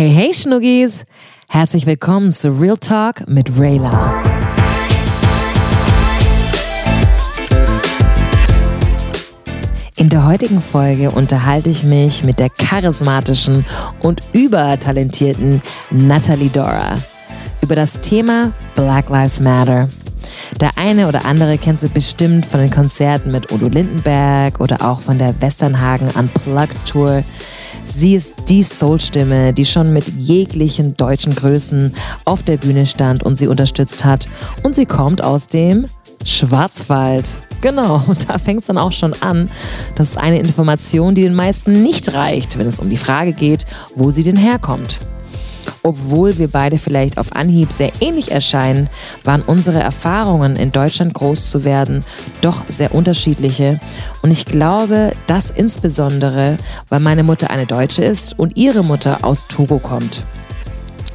Hey, hey, Schnuggis! Herzlich willkommen zu Real Talk mit Rayla. In der heutigen Folge unterhalte ich mich mit der charismatischen und übertalentierten Natalie Dora über das Thema Black Lives Matter. Der eine oder andere kennt sie bestimmt von den Konzerten mit Udo Lindenberg oder auch von der Westernhagen Unplugged Tour. Sie ist die Soulstimme, die schon mit jeglichen deutschen Größen auf der Bühne stand und sie unterstützt hat. Und sie kommt aus dem Schwarzwald. Genau, und da fängt es dann auch schon an. Das ist eine Information, die den meisten nicht reicht, wenn es um die Frage geht, wo sie denn herkommt. Obwohl wir beide vielleicht auf Anhieb sehr ähnlich erscheinen, waren unsere Erfahrungen in Deutschland groß zu werden doch sehr unterschiedliche. Und ich glaube, das insbesondere, weil meine Mutter eine Deutsche ist und ihre Mutter aus Togo kommt.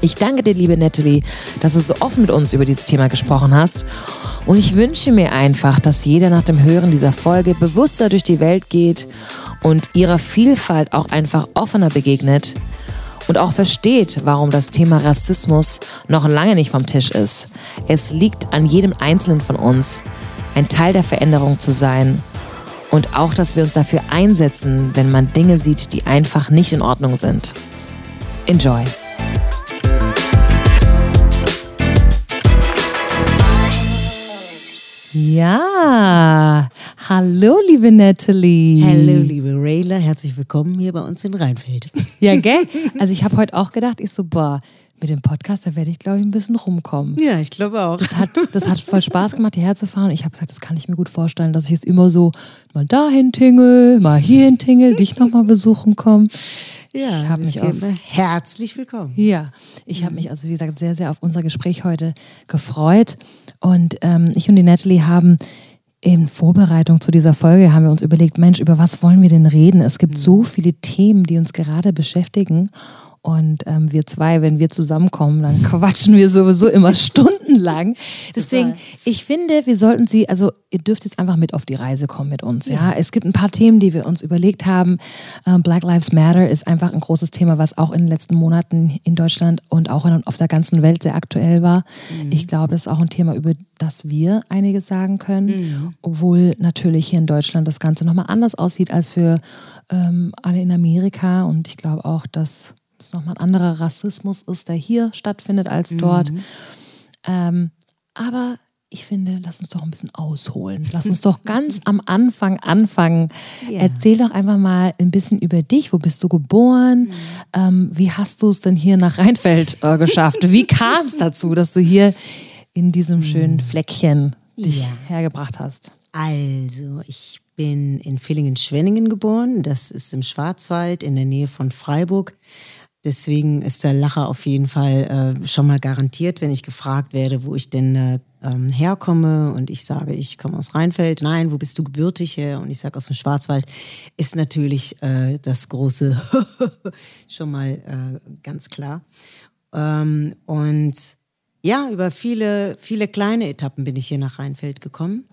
Ich danke dir, liebe Natalie, dass du so offen mit uns über dieses Thema gesprochen hast. Und ich wünsche mir einfach, dass jeder nach dem Hören dieser Folge bewusster durch die Welt geht und ihrer Vielfalt auch einfach offener begegnet und auch versteht, warum das Thema Rassismus noch lange nicht vom Tisch ist. Es liegt an jedem Einzelnen von uns, ein Teil der Veränderung zu sein und auch, dass wir uns dafür einsetzen, wenn man Dinge sieht, die einfach nicht in Ordnung sind. Enjoy! Ja, hallo liebe Natalie. Hallo liebe Rayla, herzlich willkommen hier bei uns in Rheinfeld. Ja, gell? Also ich habe heute auch gedacht, ich so, boah, mit dem Podcast, da werde ich, glaube ich, ein bisschen rumkommen. Ja, ich glaube auch. Das hat, das hat voll Spaß gemacht, hierher zu fahren. Ich habe gesagt, das kann ich mir gut vorstellen, dass ich jetzt immer so mal dahin tingel, mal hierhin tingel, dich nochmal besuchen komme. Ja, ich habe mich auf, herzlich willkommen. Ja, ich habe mich also, wie gesagt, sehr, sehr auf unser Gespräch heute gefreut. Und ähm, ich und die Natalie haben in Vorbereitung zu dieser Folge haben wir uns überlegt, Mensch, über was wollen wir denn reden? Es gibt so mhm. viele Themen, die uns gerade beschäftigen. Und ähm, wir zwei, wenn wir zusammenkommen, dann quatschen wir sowieso immer stundenlang. Deswegen, Total. ich finde, wir sollten sie, also ihr dürft jetzt einfach mit auf die Reise kommen mit uns. Ja, ja? es gibt ein paar Themen, die wir uns überlegt haben. Ähm, Black Lives Matter ist einfach ein großes Thema, was auch in den letzten Monaten in Deutschland und auch in, auf der ganzen Welt sehr aktuell war. Mhm. Ich glaube, das ist auch ein Thema, über das wir einiges sagen können, mhm. obwohl natürlich hier in Deutschland das Ganze nochmal anders aussieht als für ähm, alle in Amerika. Und ich glaube auch, dass es nochmal ein anderer Rassismus ist, der hier stattfindet als dort. Mhm. Ähm, aber ich finde, lass uns doch ein bisschen ausholen. Lass uns doch ganz am Anfang anfangen. Yeah. Erzähl doch einfach mal ein bisschen über dich. Wo bist du geboren? Mhm. Ähm, wie hast du es denn hier nach Rheinfeld äh, geschafft? Wie kam es dazu, dass du hier in diesem schönen mhm. Fleckchen dich ja. hergebracht hast? Also, ich bin in Villingen-Schwenningen geboren. Das ist im Schwarzwald in der Nähe von Freiburg. Deswegen ist der Lacher auf jeden Fall äh, schon mal garantiert, wenn ich gefragt werde, wo ich denn äh, ähm, herkomme und ich sage, ich komme aus Rheinfeld. Nein, wo bist du gebürtig her? Und ich sage aus dem Schwarzwald, ist natürlich äh, das große schon mal äh, ganz klar. Ähm, und ja, über viele, viele kleine Etappen bin ich hier nach Rheinfeld gekommen.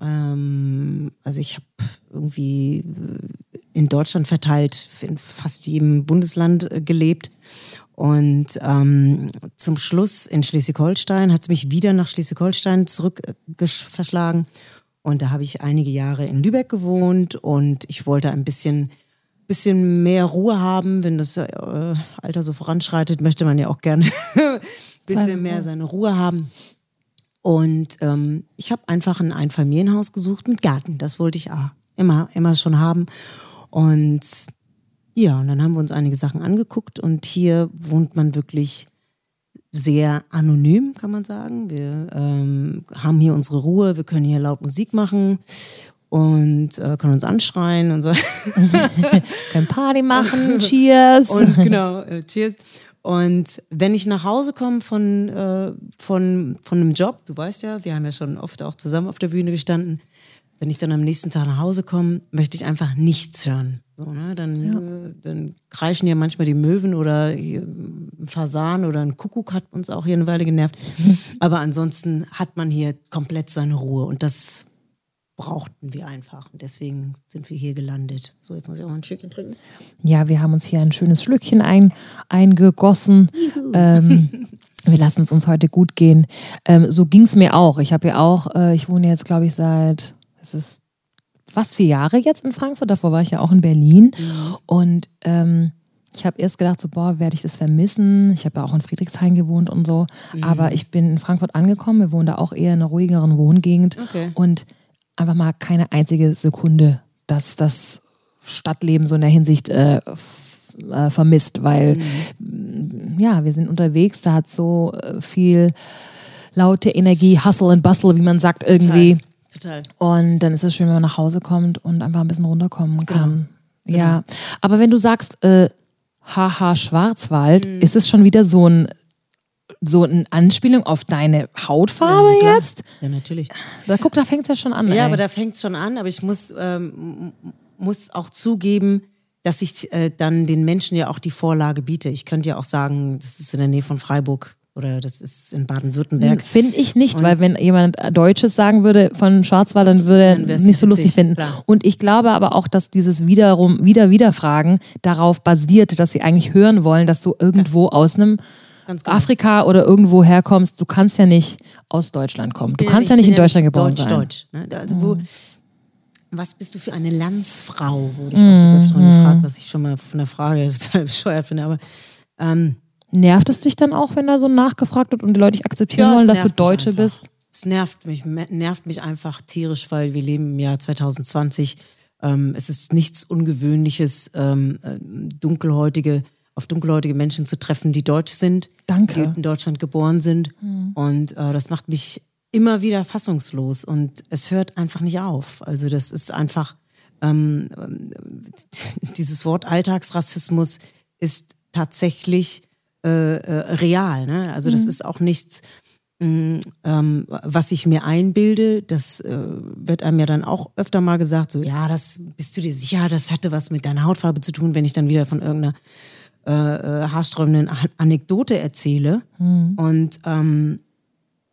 Ähm, also ich habe irgendwie äh, in Deutschland verteilt, in fast jedem Bundesland äh, gelebt. Und ähm, zum Schluss in Schleswig-Holstein hat es mich wieder nach Schleswig-Holstein zurück verschlagen. Und da habe ich einige Jahre in Lübeck gewohnt und ich wollte ein bisschen, bisschen mehr Ruhe haben. Wenn das äh, Alter so voranschreitet, möchte man ja auch gerne ein bisschen mehr seine Ruhe haben. Und ähm, ich habe einfach ein Einfamilienhaus gesucht mit Garten. Das wollte ich ah, immer, immer schon haben. Und ja, und dann haben wir uns einige Sachen angeguckt und hier wohnt man wirklich sehr anonym, kann man sagen. Wir ähm, haben hier unsere Ruhe, wir können hier laut Musik machen und äh, können uns anschreien und so. können Party machen, Cheers. Und genau, äh, Cheers. Und wenn ich nach Hause komme von, äh, von, von einem Job, du weißt ja, wir haben ja schon oft auch zusammen auf der Bühne gestanden, wenn ich dann am nächsten Tag nach Hause komme, möchte ich einfach nichts hören. So, ne? dann, ja. äh, dann kreischen ja manchmal die Möwen oder ein Fasan oder ein Kuckuck hat uns auch hier eine Weile genervt. Aber ansonsten hat man hier komplett seine Ruhe und das brauchten wir einfach. Und deswegen sind wir hier gelandet. So, jetzt muss ich auch mal ein Stückchen trinken. Ja, wir haben uns hier ein schönes Schlückchen ein, eingegossen. Ähm, wir lassen es uns heute gut gehen. Ähm, so ging es mir auch. Ich habe ja auch, äh, ich wohne jetzt, glaube ich, seit, es ist fast vier Jahre jetzt in Frankfurt. Davor war ich ja auch in Berlin. Mhm. Und ähm, ich habe erst gedacht, so, boah, werde ich das vermissen. Ich habe ja auch in Friedrichshain gewohnt und so. Mhm. Aber ich bin in Frankfurt angekommen. Wir wohnen da auch eher in einer ruhigeren Wohngegend. Okay. Und einfach mal keine einzige Sekunde, dass das Stadtleben so in der Hinsicht äh, äh, vermisst, weil mhm. ja, wir sind unterwegs, da hat so äh, viel laute Energie, Hustle and Bustle, wie man sagt, irgendwie. Total. Und dann ist es schön, wenn man nach Hause kommt und einfach ein bisschen runterkommen genau. kann. Genau. Ja, aber wenn du sagst, äh, haha, Schwarzwald, mhm. ist es schon wieder so ein so eine Anspielung auf deine Hautfarbe ja, jetzt? Ja, natürlich. Da guck, da fängt es ja schon an. Ja, ey. aber da fängt es schon an, aber ich muss, ähm, muss auch zugeben, dass ich äh, dann den Menschen ja auch die Vorlage biete. Ich könnte ja auch sagen, das ist in der Nähe von Freiburg oder das ist in Baden-Württemberg. Finde ich nicht, und weil wenn jemand Deutsches sagen würde von Schwarzwald, dann würde er nicht so witzig, lustig finden. Klar. Und ich glaube aber auch, dass dieses wiederum, wieder, wieder Fragen darauf basiert, dass sie eigentlich hören wollen, dass du irgendwo aus einem. Afrika oder irgendwo herkommst. Du kannst ja nicht aus Deutschland kommen. Du kannst ja nicht in Deutschland ja geboren Deutsch, sein. Deutsch, ne? also mhm. wo, was bist du für eine Landsfrau, wurde ich auch des Öfteren mhm. gefragt, was ich schon mal von der Frage total bescheuert finde. Aber ähm, Nervt es dich dann auch, wenn da so nachgefragt wird und die Leute dich akzeptieren ja, wollen, dass du Deutsche bist? Es nervt mich, nervt mich einfach tierisch, weil wir leben im Jahr 2020. Ähm, es ist nichts Ungewöhnliches, ähm, äh, dunkelhäutige, auf dunkelhäutige Menschen zu treffen, die deutsch sind, Danke. die in Deutschland geboren sind. Mhm. Und äh, das macht mich immer wieder fassungslos und es hört einfach nicht auf. Also das ist einfach, ähm, dieses Wort Alltagsrassismus ist tatsächlich äh, äh, real. Ne? Also das mhm. ist auch nichts, mh, mm, ähm, was ich mir einbilde. Das äh, wird einem ja dann auch öfter mal gesagt, so ja, das bist du dir sicher, das hatte was mit deiner Hautfarbe zu tun, wenn ich dann wieder von irgendeiner äh, äh haarsträubenden Anekdote erzähle. Mhm. Und ähm,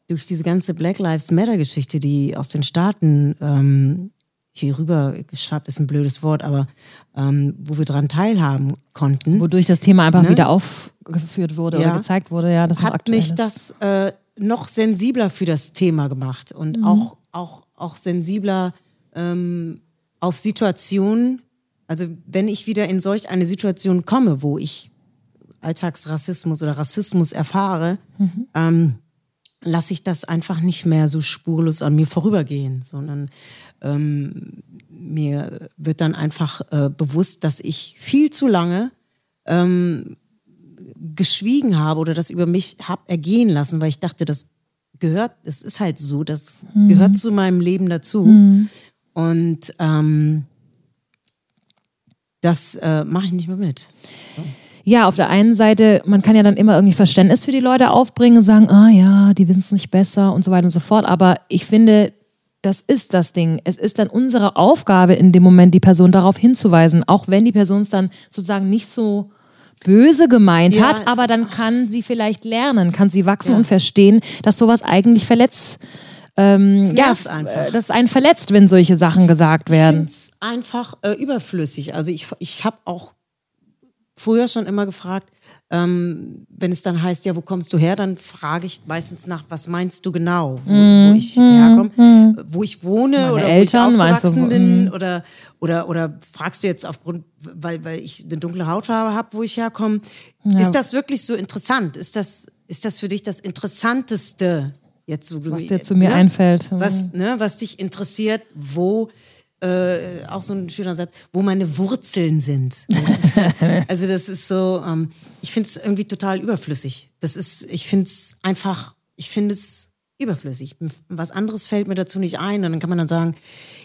durch diese ganze Black Lives Matter-Geschichte, die aus den Staaten ähm, hier rüber geschafft, ist ein blödes Wort, aber ähm, wo wir dran teilhaben konnten. Wodurch das Thema einfach ne? wieder aufgeführt wurde ja. oder gezeigt wurde, ja, das hat mich ist. das äh, noch sensibler für das Thema gemacht und mhm. auch, auch, auch sensibler ähm, auf Situationen. Also wenn ich wieder in solch eine Situation komme, wo ich Alltagsrassismus oder Rassismus erfahre, mhm. ähm, lasse ich das einfach nicht mehr so spurlos an mir vorübergehen, sondern ähm, mir wird dann einfach äh, bewusst, dass ich viel zu lange ähm, geschwiegen habe oder das über mich habe ergehen lassen, weil ich dachte, das gehört, es ist halt so, das mhm. gehört zu meinem Leben dazu. Mhm. Und ähm, das äh, mache ich nicht mehr mit. So ja, auf der einen Seite, man kann ja dann immer irgendwie Verständnis für die Leute aufbringen und sagen, ah ja, die wissen es nicht besser und so weiter und so fort. Aber ich finde, das ist das Ding. Es ist dann unsere Aufgabe in dem Moment, die Person darauf hinzuweisen, auch wenn die Person es dann sozusagen nicht so böse gemeint ja, hat, aber dann kann sie vielleicht lernen, kann sie wachsen ja. und verstehen, dass sowas eigentlich verletzt. Ähm, ja, einfach. dass einen verletzt, wenn solche Sachen gesagt werden. Ich einfach äh, überflüssig. Also ich, ich habe auch früher schon immer gefragt, ähm, wenn es dann heißt, ja, wo kommst du her, dann frage ich meistens nach, was meinst du genau, wo, mm, wo ich mm, herkomme, mm. wo ich wohne Meine oder Eltern, wo ich aufgewachsen du, bin oder, oder, oder fragst du jetzt aufgrund, weil, weil ich eine dunkle Hautfarbe habe, wo ich herkomme. Ja. Ist das wirklich so interessant? Ist das, ist das für dich das Interessanteste? Jetzt, so, was dir zu mir ne? einfällt. Was, ne, was dich interessiert, wo äh, auch so ein schöner Satz, wo meine Wurzeln sind. Das ist, also das ist so, ähm, ich finde es irgendwie total überflüssig. Das ist, ich finde es einfach, ich finde es überflüssig. Was anderes fällt mir dazu nicht ein. Und dann kann man dann sagen,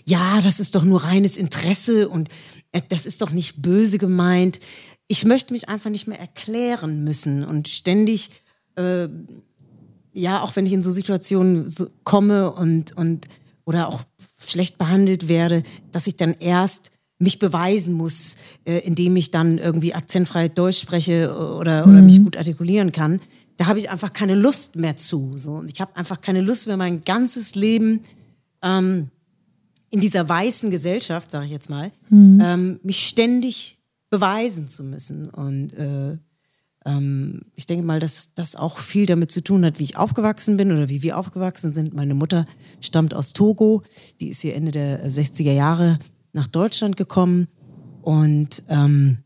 ja, das ist doch nur reines Interesse und äh, das ist doch nicht böse gemeint. Ich möchte mich einfach nicht mehr erklären müssen und ständig, äh, ja, auch wenn ich in so Situationen so komme und, und oder auch schlecht behandelt werde, dass ich dann erst mich beweisen muss, äh, indem ich dann irgendwie akzentfrei Deutsch spreche oder, mhm. oder mich gut artikulieren kann. Da habe ich einfach keine Lust mehr zu. So. Und ich habe einfach keine Lust mehr, mein ganzes Leben ähm, in dieser weißen Gesellschaft, sage ich jetzt mal, ähm, mich ständig beweisen zu müssen. Und äh, ähm, ich denke mal, dass das auch viel damit zu tun hat, wie ich aufgewachsen bin oder wie wir aufgewachsen sind. Meine Mutter stammt aus Togo, die ist hier Ende der 60er Jahre nach Deutschland gekommen und ähm,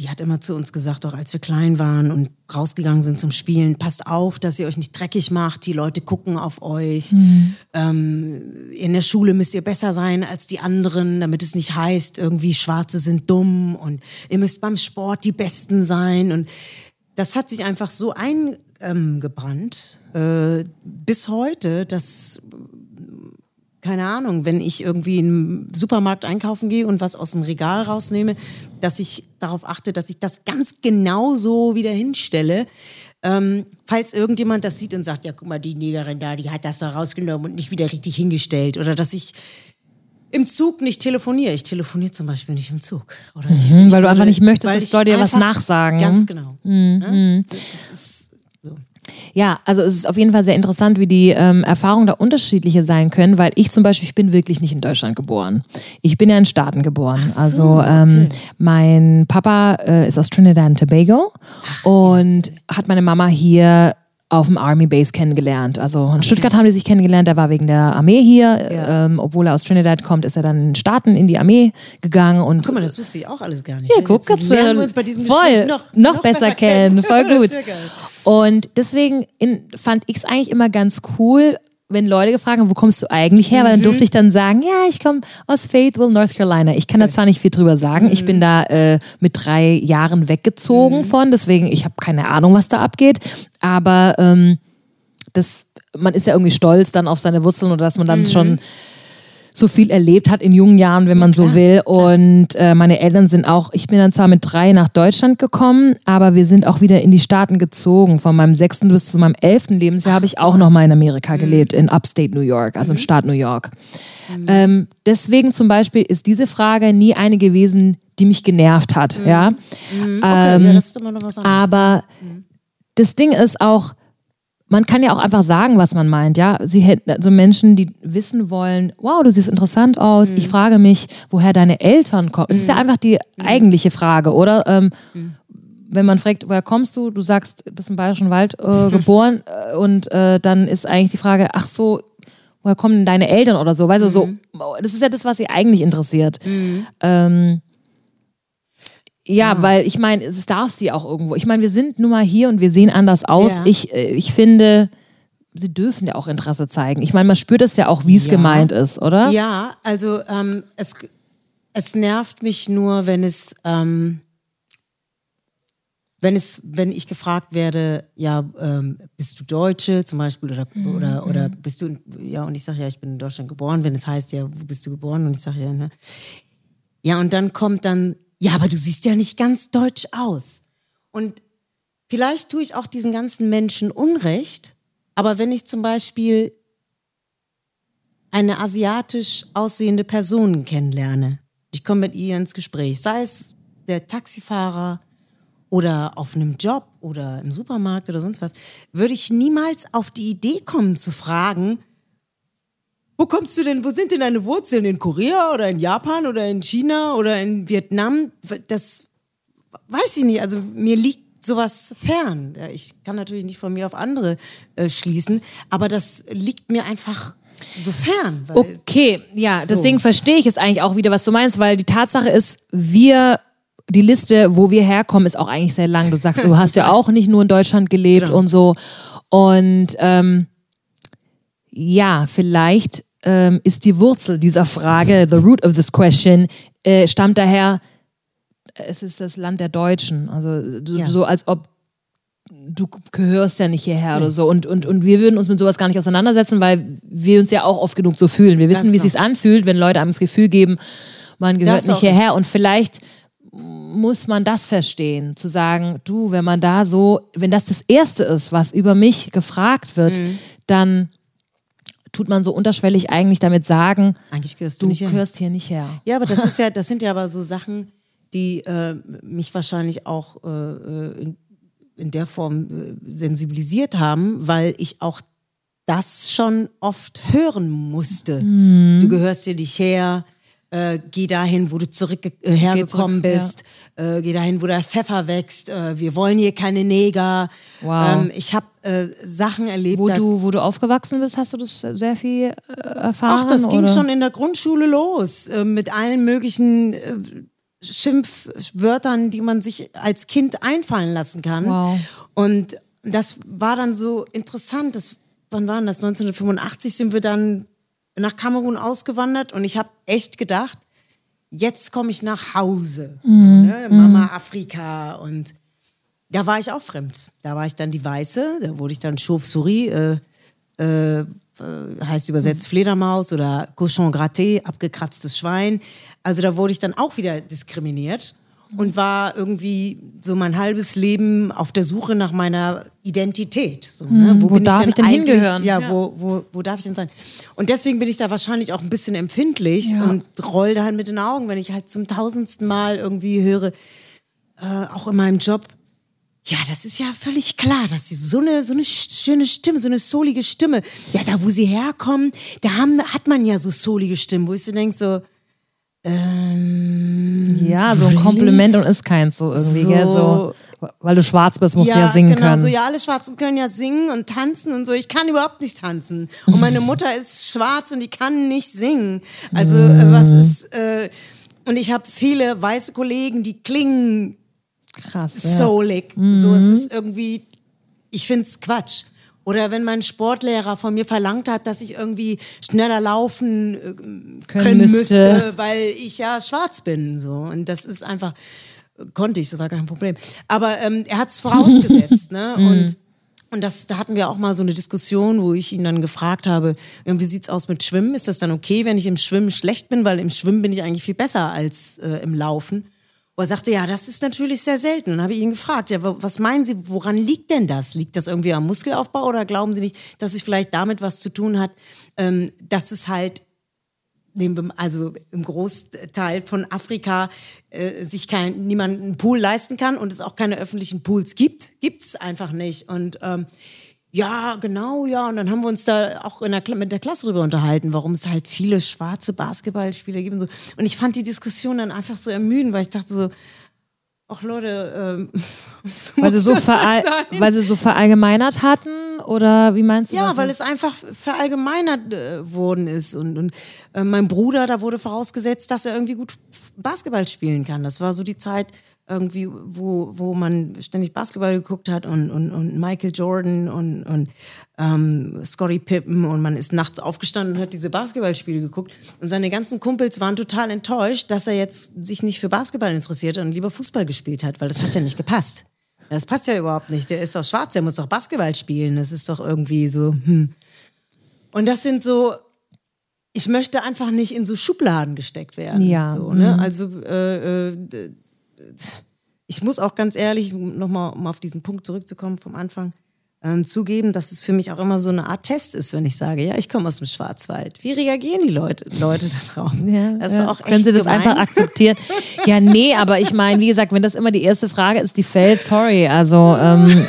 die hat immer zu uns gesagt, auch als wir klein waren und rausgegangen sind zum Spielen, passt auf, dass ihr euch nicht dreckig macht, die Leute gucken auf euch. Mhm. Ähm, in der Schule müsst ihr besser sein als die anderen, damit es nicht heißt, irgendwie Schwarze sind dumm und ihr müsst beim Sport die Besten sein. Und das hat sich einfach so eingebrannt äh, bis heute, dass keine Ahnung, wenn ich irgendwie im Supermarkt einkaufen gehe und was aus dem Regal rausnehme, dass ich darauf achte, dass ich das ganz genau so wieder hinstelle. Ähm, falls irgendjemand das sieht und sagt, ja, guck mal, die Negerin da, die hat das da rausgenommen und nicht wieder richtig hingestellt. Oder dass ich im Zug nicht telefoniere. Ich telefoniere zum Beispiel nicht im Zug. Oder ich, Mhm, ich weil du einfach nicht möchtest, dass ich Leute dir was nachsagen. Ganz genau. Mhm. Ne? Das ist. Ja, also es ist auf jeden Fall sehr interessant, wie die ähm, Erfahrungen da unterschiedliche sein können, weil ich zum Beispiel, ich bin wirklich nicht in Deutschland geboren. Ich bin ja in Staaten geboren. so, also ähm, mein Papa äh, ist aus Trinidad und Tobago und hat meine Mama hier auf dem Army Base kennengelernt. Also in Stuttgart haben die sich kennengelernt, er war wegen der Armee hier. Ja. Ähm, obwohl er aus Trinidad kommt, ist er dann in den Staaten in die Armee gegangen und Guck mal, das wusste ich auch alles gar nicht. ja, guck, jetzt lernen wir uns bei diesem voll, Gespräch noch, noch, besser, kennen. Voll Das gut. Und deswegen in, fand ich es eigentlich immer ganz cool, wenn Leute gefragt haben, wo kommst du eigentlich her? Weil Mhm. dann durfte ich dann sagen, ja, ich komme aus Fayetteville, North Carolina. Ich kann da zwar nicht viel drüber sagen. Mhm. Ich bin da äh, mit drei Jahren weggezogen von, deswegen ich habe keine Ahnung, was da abgeht. Aber ähm, das, man ist ja irgendwie stolz dann auf seine Wurzeln oder dass man Mhm. dann schon so viel erlebt hat in jungen Jahren, wenn man so will. Und äh, meine Eltern sind auch, ich bin dann zwar mit drei nach Deutschland gekommen, aber wir sind auch wieder in die Staaten gezogen. Von meinem sechsten bis zu meinem elften Lebensjahr habe ich auch noch mal in Amerika gelebt, in Upstate New York, also im Staat New York. Ähm, deswegen zum Beispiel ist diese Frage nie eine gewesen, die mich genervt hat. Ja? Okay, ja, das ist immer noch was anderes. Aber das Ding ist auch, man kann ja auch einfach sagen, was man meint, ja. Sie hätten also Menschen, die wissen wollen, wow, du siehst interessant aus. Ich frage mich, woher deine Eltern kommen. Das ist ja einfach die eigentliche Frage, oder? Ähm, Wenn man fragt, woher kommst du? Du sagst, du bist im Bayerischen Wald äh, geboren äh, und äh, dann ist eigentlich die Frage, ach so, woher kommen denn deine Eltern oder so? Weißt du, so, das ist ja das, was sie eigentlich interessiert. Ähm, ja, weil ich meine, es darf sie auch irgendwo. Ich meine, wir sind nun mal hier und wir sehen anders aus. Ja. Ich, äh, ich finde, sie dürfen ja auch Interesse zeigen. Ich meine, man spürt es ja auch, wie es Ja. gemeint ist, oder? Ja, also ähm, es, es nervt mich nur, wenn es, ähm, wenn es, wenn ich gefragt werde, ja, ähm, bist du Deutsche zum Beispiel oder oder oder bist du, ja, und ich sage ja, ich bin in Deutschland geboren. Wenn es heißt, ja, wo bist du geboren? Und ich sage ja, ne? Ja, und dann kommt dann, ja, aber du siehst ja nicht ganz deutsch aus. Und vielleicht tue ich auch diesen ganzen Menschen Unrecht, aber wenn ich zum Beispiel eine asiatisch aussehende Person kennenlerne, ich komme mit ihr ins Gespräch, sei es der Taxifahrer oder auf einem Job oder im Supermarkt oder sonst was, würde ich niemals auf die Idee kommen zu fragen, wo kommst du denn, wo sind denn deine Wurzeln? In Korea oder in Japan oder in China oder in Vietnam? Das weiß ich nicht. Also mir liegt sowas fern. Ich kann natürlich nicht von mir auf andere äh, schließen, aber das liegt mir einfach so fern. Weil Okay, ja, deswegen verstehe ich jetzt eigentlich auch wieder, was du meinst, weil die Tatsache ist, wir, die Liste, wo wir herkommen, ist auch eigentlich sehr lang. Du sagst, du hast ja auch nicht nur in Deutschland gelebt Genau. und so. Und ähm, ja, vielleicht ähm, ist die Wurzel dieser Frage, the root of this question, äh, stammt daher, es ist das Land der Deutschen. Also so, Ja. so als ob du gehörst ja nicht hierher oder so. Und, und, und wir würden uns mit sowas gar nicht auseinandersetzen, weil wir uns ja auch oft genug so fühlen. Wir wissen, Ganz wie es klar. sich anfühlt, wenn Leute einem das Gefühl geben, man gehört Das nicht hierher. Und vielleicht muss man das verstehen, zu sagen, du, wenn man da so, wenn das das Erste ist, was über mich gefragt wird, Mhm. dann tut man so unterschwellig eigentlich damit sagen, eigentlich gehörst du, du nicht gehörst hier nicht her. Ja, aber das ist ja, das sind ja aber so Sachen, die äh, mich wahrscheinlich auch äh, in, in der Form äh, sensibilisiert haben, weil ich auch das schon oft hören musste. Mhm. Du gehörst hier nicht her, äh, geh dahin, wo du zurück, äh, hergekommen zurück, bist, äh, geh dahin, wo der Pfeffer wächst, äh, wir wollen hier keine Neger. Wow. Ähm, ich habe äh, Sachen erlebt. Wo du, wo du aufgewachsen bist, hast du das sehr viel äh, erfahren? Ach, das ging oder? schon in der Grundschule los, äh, mit allen möglichen äh, Schimpfwörtern, die man sich als Kind einfallen lassen kann. Wow. Und das war dann so interessant. Das, wann war denn das? 1985 sind wir dann nach Kamerun ausgewandert und ich habe echt gedacht, jetzt komme ich nach Hause. Mhm. Ne? Mama Afrika und da war ich auch fremd. Da war ich dann die Weiße, da wurde ich dann Chauve-souris, äh, äh, äh, heißt übersetzt Fledermaus oder Cochon gratté, abgekratztes Schwein. Also da wurde ich dann auch wieder diskriminiert und war irgendwie so mein halbes Leben auf der Suche nach meiner Identität. So, ne? wo darf ich denn eigentlich- hingehören? Ja, Ja. Wo, wo, wo darf ich denn sein? Und deswegen bin ich da wahrscheinlich auch ein bisschen empfindlich Ja. und roll da halt mit den Augen, wenn ich halt zum tausendsten Mal irgendwie höre, äh, auch in meinem Job, ja, das ist ja völlig klar, dass sie so eine, so eine sch- schöne Stimme, so eine soulige Stimme, ja, da wo sie herkommen, da haben, hat man ja so soulige Stimmen, wo ich so denke, so, ähm, Ja, so ein Really? Kompliment und ist keins so irgendwie, So- gell? So, weil du schwarz bist, musst du ja singen genau, können. so, ja, alle Schwarzen können ja singen und tanzen und so. Ich kann überhaupt nicht tanzen. Und meine Mutter ist schwarz und die kann nicht singen. Also, äh, was ist, äh, und ich habe viele weiße Kollegen, die klingen Krass. Ja. soulig. So, es ist irgendwie, ich find's Quatsch. Oder wenn mein Sportlehrer von mir verlangt hat, dass ich irgendwie schneller laufen äh, können, müsste. müsste. weil ich ja schwarz bin. So. Und das ist einfach, konnte ich, das war kein Problem. Aber ähm, er hat's vorausgesetzt. ne? Und, und das, da hatten wir auch mal so eine Diskussion, wo ich ihn dann gefragt habe, wie sieht's aus mit Schwimmen? Ist das dann okay, wenn ich im Schwimmen schlecht bin? Weil im Schwimmen bin ich eigentlich viel besser als äh, im Laufen. Wo er sagte, ja, das ist natürlich sehr selten. Und habe ich ihn gefragt, ja, wa- was meinen Sie, woran liegt denn das? Liegt das irgendwie am Muskelaufbau oder glauben Sie nicht, dass es vielleicht damit was zu tun hat, ähm, dass es halt also im Großteil von Afrika äh, sich kein, niemand einen Pool leisten kann und es auch keine öffentlichen Pools gibt, gibt es einfach nicht. Und ähm, ja, genau, ja. Und dann haben wir uns da auch in der, mit der Klasse drüber unterhalten, warum es halt viele schwarze Basketballspieler gibt und so. Und ich fand die Diskussion dann einfach so ermüdend, weil ich dachte so, ach Leute, ähm, Weil sie, so weil sie so verallgemeinert hatten? Oder wie meinst du Ja, das? weil es einfach verallgemeinert äh, worden ist. Und, und äh, mein Bruder, da wurde vorausgesetzt, dass er irgendwie gut Basketball spielen kann. Das war so die Zeit irgendwie, wo, wo man ständig Basketball geguckt hat und, und, und Michael Jordan und, und ähm, Scottie Pippen und man ist nachts aufgestanden und hat diese Basketballspiele geguckt. Und seine ganzen Kumpels waren total enttäuscht, dass er jetzt sich nicht für Basketball interessiert und lieber Fußball gespielt hat, weil das hat ja nicht gepasst. Das passt ja überhaupt nicht. Der ist doch schwarz, der muss doch Basketball spielen. Das ist doch irgendwie so, hm. Und das sind so, ich möchte einfach nicht in so Schubladen gesteckt werden. Ja, So, ne? Also äh, äh, ich muss auch ganz ehrlich, nochmal um auf diesen Punkt zurückzukommen vom Anfang, ähm, zugeben, dass es für mich auch immer so eine Art Test ist, wenn ich sage, ja, ich komme aus dem Schwarzwald. Wie reagieren die Leute, Leute darauf? Ja, das ist ja. auch echt Können Sie das gemein. einfach akzeptieren? ja, nee, aber ich meine, wie gesagt, wenn das immer die erste Frage ist, die fällt, sorry. Also, ähm,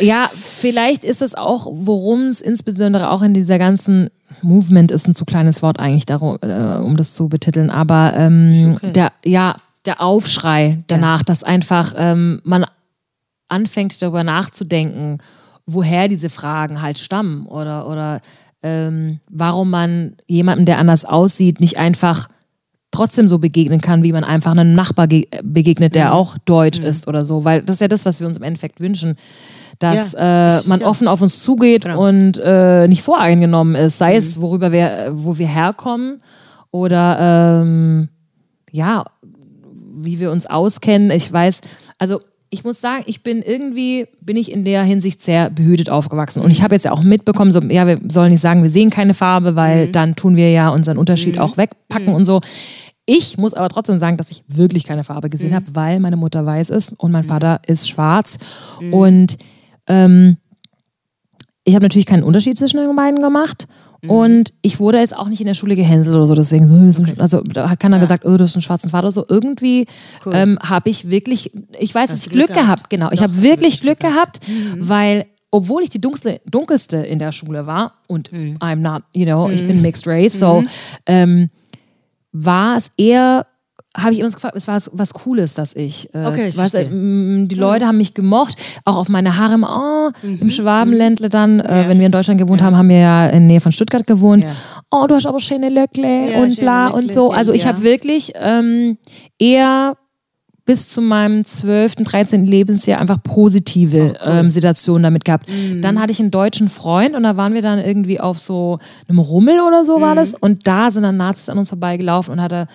ja, vielleicht ist es auch, worum es insbesondere auch in dieser ganzen Movement ist ein zu kleines Wort eigentlich, darum, äh, um das zu betiteln, aber ähm, der, ja, der Aufschrei danach, dass einfach ähm, man anfängt darüber nachzudenken, woher diese Fragen halt stammen oder, oder ähm, warum man jemandem, der anders aussieht, nicht einfach trotzdem so begegnen kann, wie man einfach einem Nachbar ge- begegnet, der auch deutsch ist oder so. Weil das ist ja das, was wir uns im Endeffekt wünschen, dass Ja, äh, man ja. offen auf uns zugeht Genau. und äh, nicht voreingenommen ist, sei es worüber wir, wo wir herkommen oder ähm, ja, wie wir uns auskennen. Ich weiß, also ich muss sagen, ich bin irgendwie, bin ich in der Hinsicht sehr behütet aufgewachsen. Und ich habe jetzt ja auch mitbekommen, so, ja, wir sollen nicht sagen, wir sehen keine Farbe, weil dann tun wir ja unseren Unterschied auch wegpacken und so. Ich muss aber trotzdem sagen, dass ich wirklich keine Farbe gesehen habe, weil meine Mutter weiß ist und mein Vater ist schwarz. Und ähm, ich habe natürlich keinen Unterschied zwischen den beiden gemacht. Und ich wurde jetzt auch nicht in der Schule gehänselt oder so, deswegen, ein- also da hat keiner gesagt, oh, du hast einen schwarzen Vater oder so. Irgendwie ähm, habe ich wirklich, ich weiß, dass ich Glück Glück gehabt, gehabt. genau. Ich Doch, habe hast du wirklich Glück gehabt, weil obwohl ich die dunkelste, dunkelste in der Schule war und mhm. I'm not, you know, ich bin mixed race, so mhm. ähm, war es eher habe ich immer gefragt, es war was Cooles, dass ich. Äh, okay, ich weißt, äh, die Leute mhm. haben mich gemocht, auch auf meine Haare im, oh, mhm. im Schwabenländle dann, äh, wenn wir in Deutschland gewohnt ja. haben, haben wir ja in der Nähe von Stuttgart gewohnt. Ja. Oh, du hast aber schöne Löckle ja, und bla Löckle, und so. Also ich habe wirklich ähm, eher bis zu meinem 12., 13. Lebensjahr einfach positive oh, cool. ähm, Situationen damit gehabt. Mhm. Dann hatte ich einen deutschen Freund und da waren wir dann irgendwie auf so einem Rummel oder so mhm. war das. Und da sind dann Nazis an uns vorbeigelaufen und hatte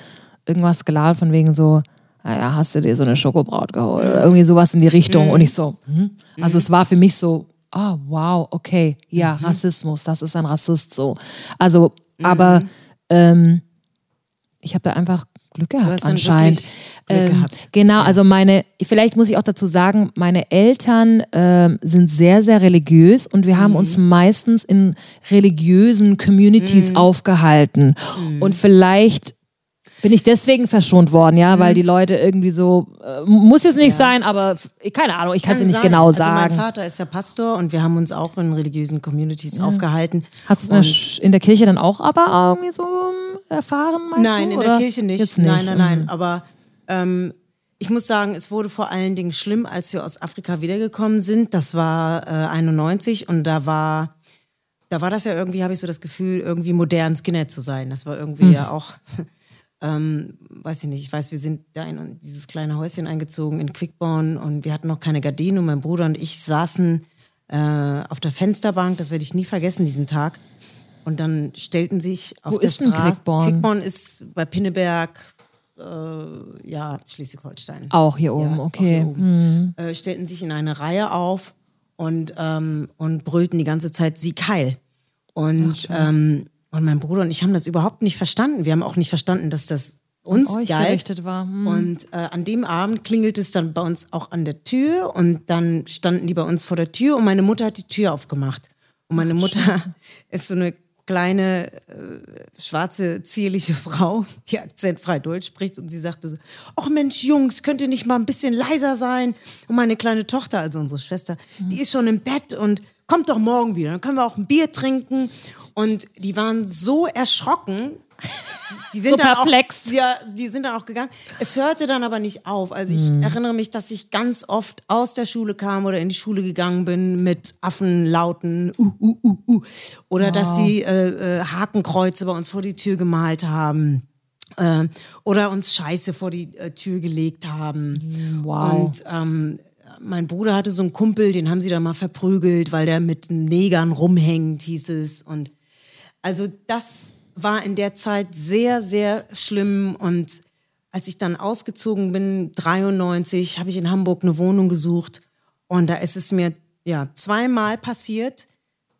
irgendwas geladen von wegen so, naja, hast du dir so eine Schokobraut geholt oder irgendwie sowas in die Richtung. Mhm. Und ich so, hm? also es war für mich so, oh wow, okay, ja, mhm. Rassismus, das ist ein Rassist so. Also, aber mhm. ähm, ich habe da einfach Glück gehabt anscheinend. Glück ähm, gehabt. Genau, also meine, vielleicht muss ich auch dazu sagen, meine Eltern ähm, sind sehr, sehr religiös und wir haben mhm. uns meistens in religiösen Communities mhm. aufgehalten. Mhm. Und vielleicht bin ich deswegen verschont worden, ja, mhm. weil die Leute irgendwie so, äh, muss jetzt nicht ja. sein, aber keine Ahnung, ich kann es nicht sein. genau sagen. Also mein Vater ist ja Pastor und wir haben uns auch in religiösen Communities ja. aufgehalten. Hast du es in der Kirche dann auch aber irgendwie so erfahren? Nein, du, in der Kirche nicht. nicht. Nein, nein, nein. Mhm. Aber ähm, ich muss sagen, es wurde vor allen Dingen schlimm, als wir aus Afrika wiedergekommen sind. Das war äh, 91 und da war da war das ja irgendwie, habe ich so das Gefühl, irgendwie modern Skinhead zu sein. Das war irgendwie hm. ja auch ähm, weiß ich nicht, ich weiß, wir sind da in dieses kleine Häuschen eingezogen in Quickborn und wir hatten noch keine Gardinen und mein Bruder und ich saßen äh, auf der Fensterbank, das werde ich nie vergessen, diesen Tag. Und dann stellten sich auf Wo der ist Straße. Quickborn? Quickborn ist bei Pinneberg, äh, ja, Schleswig-Holstein. Auch hier oben, ja, okay. Hier oben. Mhm. Äh, stellten sich in eine Reihe auf und, ähm, und brüllten die ganze Zeit Sieg Heil. Und Ach, und mein Bruder und ich haben das überhaupt nicht verstanden. Wir haben auch nicht verstanden, dass das uns euch galt. gerichtet war. Hm. Und äh, an dem Abend klingelt es dann bei uns auch an der Tür und dann standen die bei uns vor der Tür und meine Mutter hat die Tür aufgemacht. Und meine Mutter Schön. ist so eine kleine, äh, schwarze, zierliche Frau, die akzentfrei Deutsch spricht und sie sagte so, ach Mensch, Jungs, könnt ihr nicht mal ein bisschen leiser sein? Und meine kleine Tochter, also unsere Schwester, mhm. die ist schon im Bett und kommt doch morgen wieder, dann können wir auch ein Bier trinken und die waren so erschrocken. Die sind so dann perplex. Auch, ja, die sind dann auch gegangen. Es hörte dann aber nicht auf. Also ich mhm. erinnere mich, dass ich ganz oft aus der Schule kam oder in die Schule gegangen bin mit Affenlauten. Uh, uh, uh, uh. Oder wow. dass sie äh, äh, Hakenkreuze bei uns vor die Tür gemalt haben. Äh, oder uns Scheiße vor die äh, Tür gelegt haben. Mhm, wow. Und ähm, mein Bruder hatte so einen Kumpel, den haben sie dann mal verprügelt, weil der mit Negern rumhängt, hieß es. Und also das war in der Zeit sehr, sehr schlimm und als ich dann ausgezogen bin, 93, habe ich in Hamburg eine Wohnung gesucht und da ist es mir ja zweimal passiert,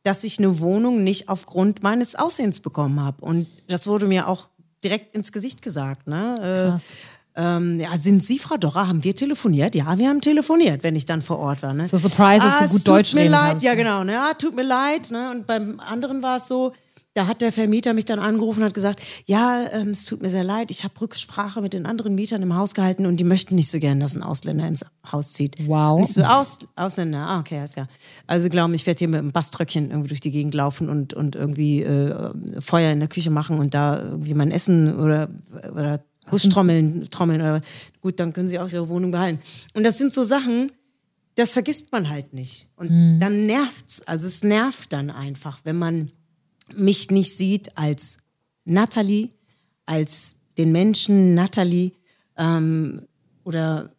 dass ich eine Wohnung nicht aufgrund meines Aussehens bekommen habe und das wurde mir auch direkt ins Gesicht gesagt. Ne? Äh, ähm, ja, sind Sie Frau Dorra? Haben wir telefoniert? Ja, wir haben telefoniert, wenn ich dann vor Ort war. Ne? So surprise, dass ah, du gut Deutsch reden mir leid, kannst. ja genau. Ne? Ja, tut mir leid. Ne? Und beim anderen war es so, da hat der Vermieter mich dann angerufen und hat gesagt, ja, ähm, es tut mir sehr leid, ich habe Rücksprache mit den anderen Mietern im Haus gehalten und die möchten nicht so gern, dass ein Ausländer ins Haus zieht. Wow. Nicht so Aus, Ausländer, ah, okay, alles klar. Also glauben, ich werde hier mit einem Baströckchen irgendwie durch die Gegend laufen und, und irgendwie äh, Feuer in der Küche machen und da irgendwie mein Essen oder, oder Huschtrommeln, trommeln oder gut, dann können sie auch ihre Wohnung behalten. Und das sind so Sachen, das vergisst man halt nicht. Und mhm. dann nervt's. Also es nervt dann einfach, wenn man mich nicht sieht als Natalie, als den Menschen Natalie ähm, oder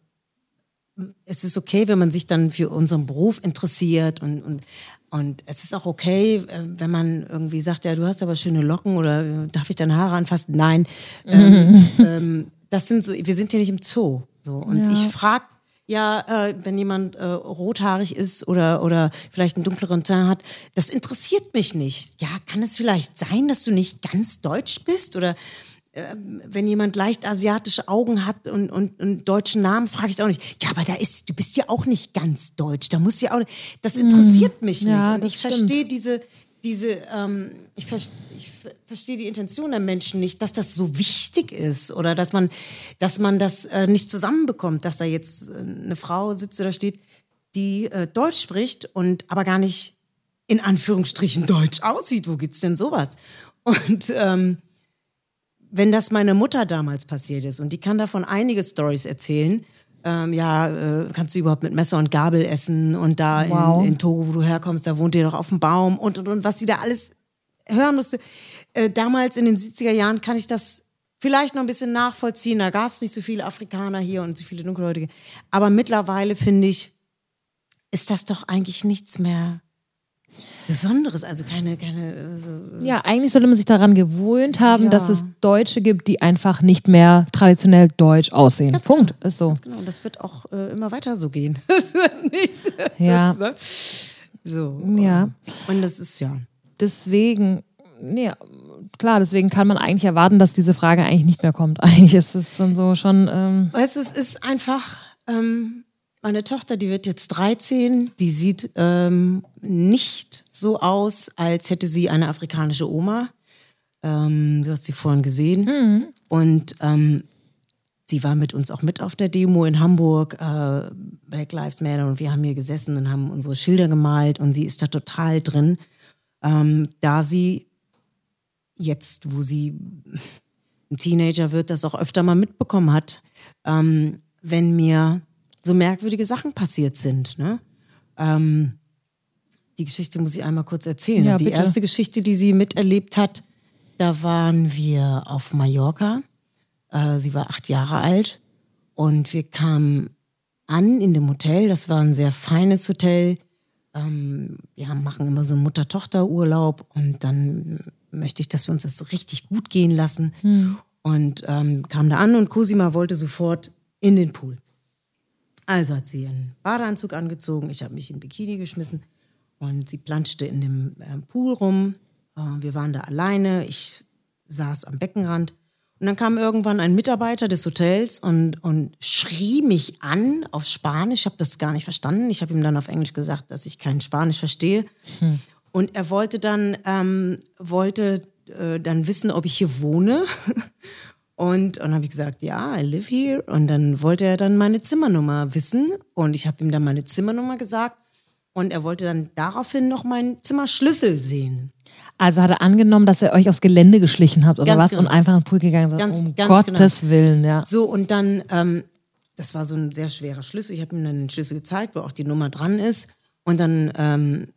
es ist okay, wenn man sich dann für unseren Beruf interessiert und, und, und es ist auch okay, äh, wenn man irgendwie sagt, ja, du hast aber schöne Locken oder äh, darf ich deine Haare anfassen? Nein. Ähm, ähm, das sind so, wir sind ja nicht im Zoo. So. Und ja. ich frage ja, äh, wenn jemand äh, rothaarig ist oder, oder vielleicht einen dunkleren Teint hat, das interessiert mich nicht. Ja, kann es vielleicht sein, dass du nicht ganz deutsch bist? Oder äh, wenn jemand leicht asiatische Augen hat und, und, und deutschen Namen, frage ich auch nicht. Ja, aber da ist, du bist ja auch nicht ganz deutsch. Da muss ja auch, das interessiert mich hm. ja, nicht. Und ich verstehe diese, diese, ähm, ich, ver ich verstehe die Intention der Menschen nicht, dass das so wichtig ist oder dass man, dass man das äh, nicht zusammenbekommt, dass da jetzt äh, eine Frau sitzt oder steht. die äh, Deutsch spricht und aber gar nicht in Anführungsstrichen Deutsch aussieht. Wo gibt's denn sowas? Und ähm, wenn das meiner Mutter damals passiert ist und die kann davon einige Stories erzählen, ähm, ja, äh, kannst du überhaupt mit Messer und Gabel essen und da Wow. in, in Togo, wo du herkommst, da wohnt ihr doch auf dem Baum und und und was sie da alles hören musste. Äh, damals in den 70er Jahren kann ich das vielleicht noch ein bisschen nachvollziehen. Da gab es nicht so viele Afrikaner hier und so viele Dunkelhäutige. Aber mittlerweile finde ich, ist das doch eigentlich nichts mehr Besonderes. Also keine, keine. äh, So Ja, eigentlich sollte man sich daran gewöhnt haben, Ja. dass es Deutsche gibt, die einfach nicht mehr traditionell deutsch aussehen. Punkt. Ist so. Genau, und das wird auch äh, immer weiter so gehen. Das nicht. Ja. Das, ne? So. Ja. Und das ist ja. Deswegen, ja, klar, deswegen kann man eigentlich erwarten, dass diese Frage eigentlich nicht mehr kommt. Eigentlich ist es dann so schon. Ähm, Weißt du, es ist einfach, ähm, meine Tochter, die wird jetzt 13, die sieht ähm, nicht so aus, als hätte sie eine afrikanische Oma. Ähm, du hast sie vorhin gesehen. Und ähm, sie war mit uns auch mit auf der Demo in Hamburg, äh, Black Lives Matter, und wir haben hier gesessen und haben unsere Schilder gemalt. Und sie ist da total drin, ähm, da sie jetzt, wo sie ein Teenager wird, das auch öfter mal mitbekommen hat, ähm, wenn mir so merkwürdige Sachen passiert sind. Ne? Ähm, die Geschichte muss ich einmal kurz erzählen. Ja, die bitte. erste Geschichte, die sie miterlebt hat, da waren wir auf Mallorca. Äh, sie war acht Jahre alt und wir kamen an in dem Hotel. Das war ein sehr feines Hotel. Ähm, wir machen immer so einen Mutter-Tochter-Urlaub und dann möchte ich, dass wir uns das so richtig gut gehen lassen. Und ähm, kam da an und Cosima wollte sofort in den Pool. Also hat sie ihren Badeanzug angezogen, ich habe mich in Bikini geschmissen und sie planschte in dem äh, Pool rum. Äh, wir waren da alleine, ich saß am Beckenrand und dann kam irgendwann ein Mitarbeiter des Hotels und, und schrie mich an auf Spanisch. Ich habe das gar nicht verstanden. Ich habe ihm dann auf Englisch gesagt, dass ich kein Spanisch verstehe. Und er wollte dann, ähm, wollte äh, dann wissen, ob ich hier wohne. Und, und dann habe ich gesagt, ja, I live here. Und dann wollte er dann meine Zimmernummer wissen. Und ich habe ihm dann meine Zimmernummer gesagt. Und er wollte dann daraufhin noch meinen Zimmerschlüssel sehen. also hat er angenommen, dass ihr euch aufs Gelände geschlichen habt oder Ganz was genau. und einfach in den Pool gegangen seid. Ganz- um ganz Gottes Willen, ja. So, und dann, ähm, das war so ein sehr schwerer Schlüssel. Ich habe ihm dann den Schlüssel gezeigt, wo auch die Nummer dran ist. Und dann ähm,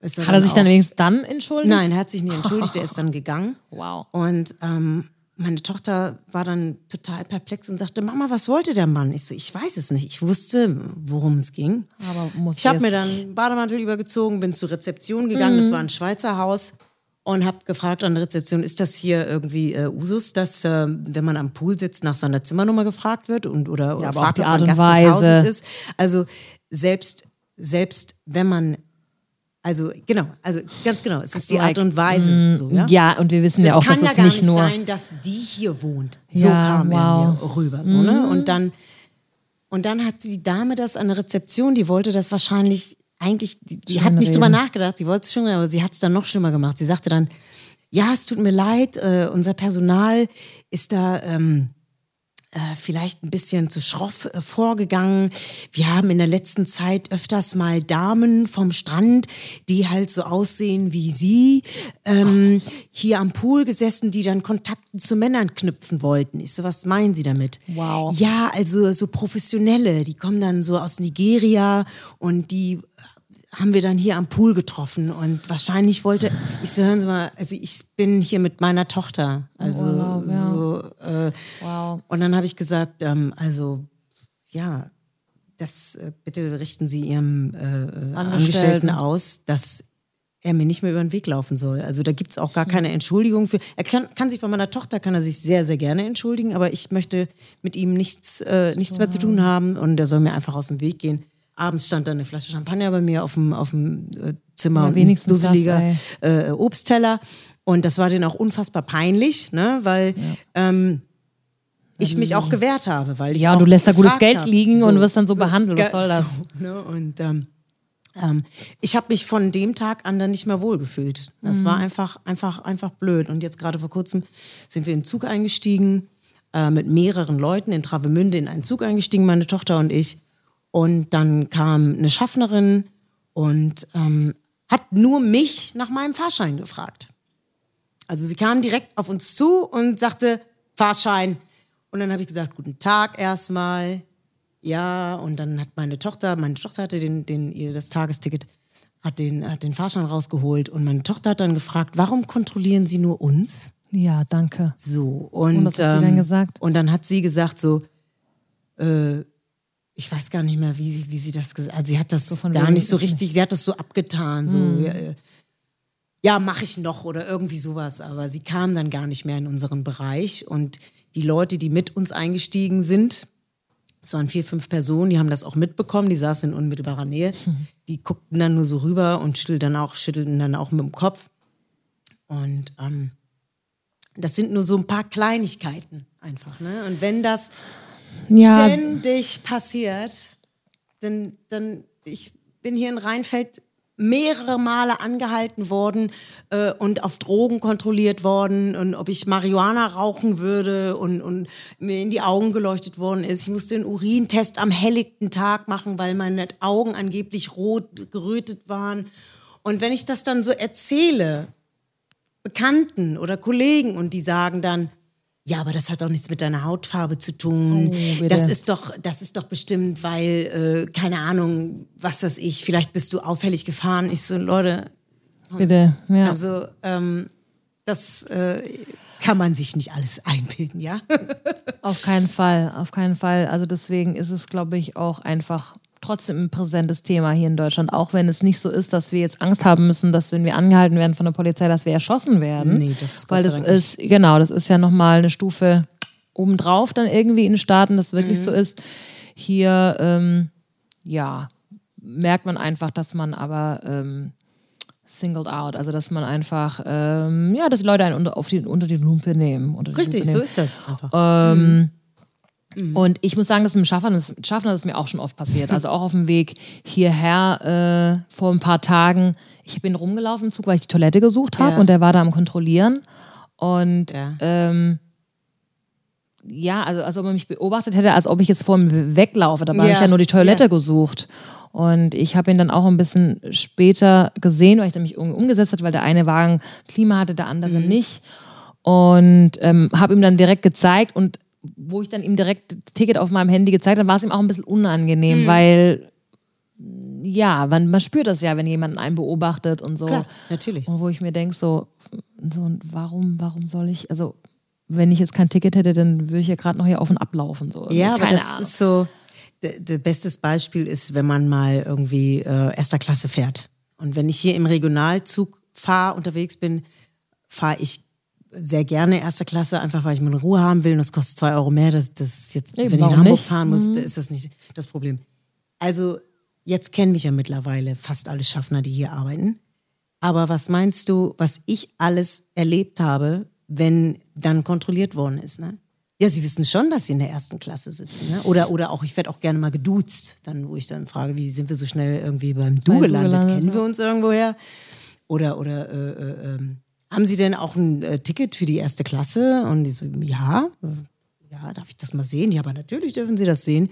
er Hat er sich dann wenigstens dann entschuldigt? Nein, er hat sich nicht entschuldigt, er ist dann gegangen. Wow. Und ähm, meine Tochter war dann total perplex und sagte, Mama, was wollte der Mann? Ich so, ich weiß es nicht. Ich wusste, worum es ging. Aber muss Ich habe mir dann einen Bademantel übergezogen, bin zur Rezeption gegangen, das war ein Schweizer Haus und habe gefragt an der Rezeption, ist das hier irgendwie äh, Usus, dass äh, wenn man am Pool sitzt, nach seiner Zimmernummer gefragt wird und oder, oder auch fragt, die ob Art man und Gast des Hauses ist. Also selbst selbst wenn man also genau, also ganz genau, es ist die Art und Weise, so, ja? Ja, und wir wissen Das ja auch, kann dass ja es gar nicht nicht nur. sein, dass die hier wohnt. So Ja, kam er wow. mir rüber. So, ne? Und dann und dann hat die Dame das an der Rezeption, die wollte das wahrscheinlich eigentlich, die, die hat nicht drüber nachgedacht, sie wollte es schon, aber sie hat es dann noch schlimmer gemacht. Sie sagte dann, ja, es tut mir leid, äh, unser Personal ist da ähm, äh, vielleicht ein bisschen zu schroff äh, vorgegangen. Wir haben in der letzten Zeit öfters mal Damen vom Strand, die halt so aussehen wie sie, ähm, hier am Pool gesessen, die dann Kontakte zu Männern knüpfen wollten. Ich so, was meinen Sie damit? Wow. Ja, also so Professionelle, die kommen dann so aus Nigeria und die haben wir dann hier am Pool getroffen und wahrscheinlich wollte, ich so, hören Sie mal, also ich bin hier mit meiner Tochter, also Wow, ja. so, äh, Wow. und dann habe ich gesagt, ähm, also ja, das äh, bitte richten Sie Ihrem äh, Angestellten aus, dass er mir nicht mehr über den Weg laufen soll. Also da gibt es auch gar keine Entschuldigung für. Er kann, kann sich bei meiner Tochter kann er sich sehr, sehr gerne entschuldigen, aber ich möchte mit ihm nichts, äh, nichts mehr zu tun haben und er soll mir einfach aus dem Weg gehen. Abends stand dann eine Flasche Champagner bei mir auf dem, auf dem äh, Zimmer Ja, und ein wenigstens das, dusseliger äh, Obstteller. Und das war denen auch unfassbar peinlich, ne? weil ähm, ich mich auch gewehrt habe. Weil ich Ja, und du lässt da gutes Geld hab. liegen und wirst dann so behandelt. Was soll das? So, ne? Und ähm, ähm, ich habe mich von dem Tag an dann nicht mehr wohlgefühlt. Das Mhm. war einfach, einfach, einfach blöd. Und jetzt gerade vor kurzem sind wir in den Zug eingestiegen, äh, mit mehreren Leuten in Travemünde in einen Zug eingestiegen, meine Tochter und ich. Und dann kam eine Schaffnerin und ähm, hat nur mich nach meinem Fahrschein gefragt. Also sie kam direkt auf uns zu und sagte, Fahrschein. Und dann habe ich gesagt, guten Tag erstmal. Ja, und dann hat meine Tochter, meine Tochter hatte den, den, ihr das Tagesticket, hat den, hat den Fahrschein rausgeholt und meine Tochter hat dann gefragt, warum kontrollieren Sie nur uns? Ja, danke. So, und, Und was hat sie dann ähm, gesagt? Und dann hat sie gesagt so, äh, ich weiß gar nicht mehr, wie sie, wie sie das gesagt hat. Also sie hat das von gar nicht so richtig, sie hat das so abgetan, so, Hm. ja, äh, ja mache ich noch oder irgendwie sowas. Aber sie kam dann gar nicht mehr in unseren Bereich. Und die Leute, die mit uns eingestiegen sind, es waren vier, fünf Personen, die haben das auch mitbekommen, die saßen in unmittelbarer Nähe. Die guckten dann nur so rüber und schüttelten dann auch, schüttelten dann auch mit dem Kopf. Und ähm, das sind nur so ein paar Kleinigkeiten einfach. Ne? Und wenn das Ja, ständig passiert, dann, dann, ich bin hier in Rheinfeld mehrere Male angehalten worden äh, und auf Drogen kontrolliert worden und ob ich Marihuana rauchen würde und, und mir in die Augen geleuchtet worden ist. Ich musste einen Urintest am helllichten Tag machen, weil meine Augen angeblich rot gerötet waren. Und wenn ich das dann so erzähle, Bekannten oder Kollegen und die sagen dann, ja, aber das hat doch nichts mit deiner Hautfarbe zu tun. Oh, das ist doch, das ist doch bestimmt, weil, äh, keine Ahnung, was weiß ich, vielleicht bist du auffällig gefahren. Ich so, Leute, bitte. Ja. also ähm, das äh, kann man sich nicht alles einbilden, ja? Auf keinen Fall, auf keinen Fall. Also deswegen ist es, glaube ich, auch einfach trotzdem ein präsentes Thema hier in Deutschland, auch wenn es nicht so ist, dass wir jetzt Angst haben müssen, dass wenn wir angehalten werden von der Polizei, dass wir erschossen werden. Nee, das ist Weil das ist, genau, das ist ja nochmal eine Stufe obendrauf dann irgendwie in den Staaten, dass wirklich Mhm. so ist. Hier, ähm, ja, merkt man einfach, dass man aber ähm, singled out, also dass man einfach, ähm, ja, dass die Leute einen unter, die, unter die Lupe nehmen. Unter die Richtig, Lupe so nehmen. ist das einfach. Ähm, Mhm. Und ich muss sagen, dass mit dem Schaffner, das, Schaffner das ist mir auch schon oft passiert. Also auch auf dem Weg hierher äh, vor ein paar Tagen. Ich bin rumgelaufen im Zug, weil ich die Toilette gesucht habe Ja. und der war da am Kontrollieren. Und Ja. ähm, ja, also als ob er mich beobachtet hätte, als ob ich jetzt vor ihm weglaufe. Dabei habe Ja. ich ja nur die Toilette Ja. gesucht. Und ich habe ihn dann auch ein bisschen später gesehen, weil ich dann mich irgendwie umgesetzt hat, weil der eine Wagen Klima hatte, der andere Mhm. nicht. Und ähm, habe ihm dann direkt gezeigt und wo ich dann ihm direkt das Ticket auf meinem Handy gezeigt habe, war es ihm auch ein bisschen unangenehm, Mhm. weil ja, man, man spürt das ja, wenn jemand einen beobachtet und so. Klar, natürlich. Und wo ich mir denke, so, so warum, warum soll ich, also wenn ich jetzt kein Ticket hätte, dann würde ich ja gerade noch hier auf und ablaufen. So. Also, Ja, aber das Ahnung. ist so, d- d- bestes Beispiel ist, wenn man mal irgendwie äh, erster Klasse fährt. Und wenn ich hier im Regionalzug fahre, unterwegs bin, fahre ich sehr gerne erster Klasse, einfach weil ich meine Ruhe haben will und das kostet zwei Euro mehr. Das, das jetzt, Eben, wenn ich nach Hamburg nicht? fahren muss, ist das nicht das Problem. Also jetzt kennen mich ja mittlerweile fast alle Schaffner, die hier arbeiten. Aber was meinst du, was ich alles erlebt habe, wenn dann kontrolliert worden ist? Ne? Ja, sie wissen schon, dass sie in der ersten Klasse sitzen. Ne? Oder, oder auch, ich werde auch gerne mal geduzt, dann, wo ich dann frage, wie sind wir so schnell irgendwie beim Du Bei Du gelandet? gelandet, Kennen wir uns irgendwoher? Oder, oder äh, äh, ähm, haben Sie denn auch ein äh, Ticket für die erste Klasse? Und die so, ja, äh, ja, darf ich das mal sehen? Ja, aber natürlich dürfen Sie das sehen.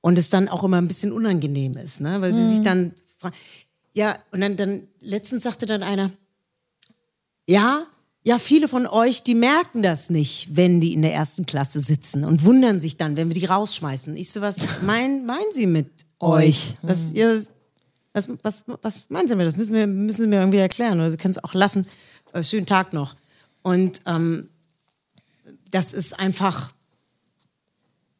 Und es dann auch immer ein bisschen unangenehm ist, ne? weil sie Mhm. sich dann fra- ja, und dann, dann letztens sagte dann einer, ja, ja, viele von euch, die merken das nicht, wenn die in der ersten Klasse sitzen und wundern sich dann, wenn wir die rausschmeißen. Ich so, was mein, meinen Sie mit euch? Was, ihr, was, was, was meinen Sie mir? Das müssen wir, müssen mir irgendwie erklären. Oder Sie können es auch lassen. Äh, schönen Tag noch. Und ähm, das ist einfach,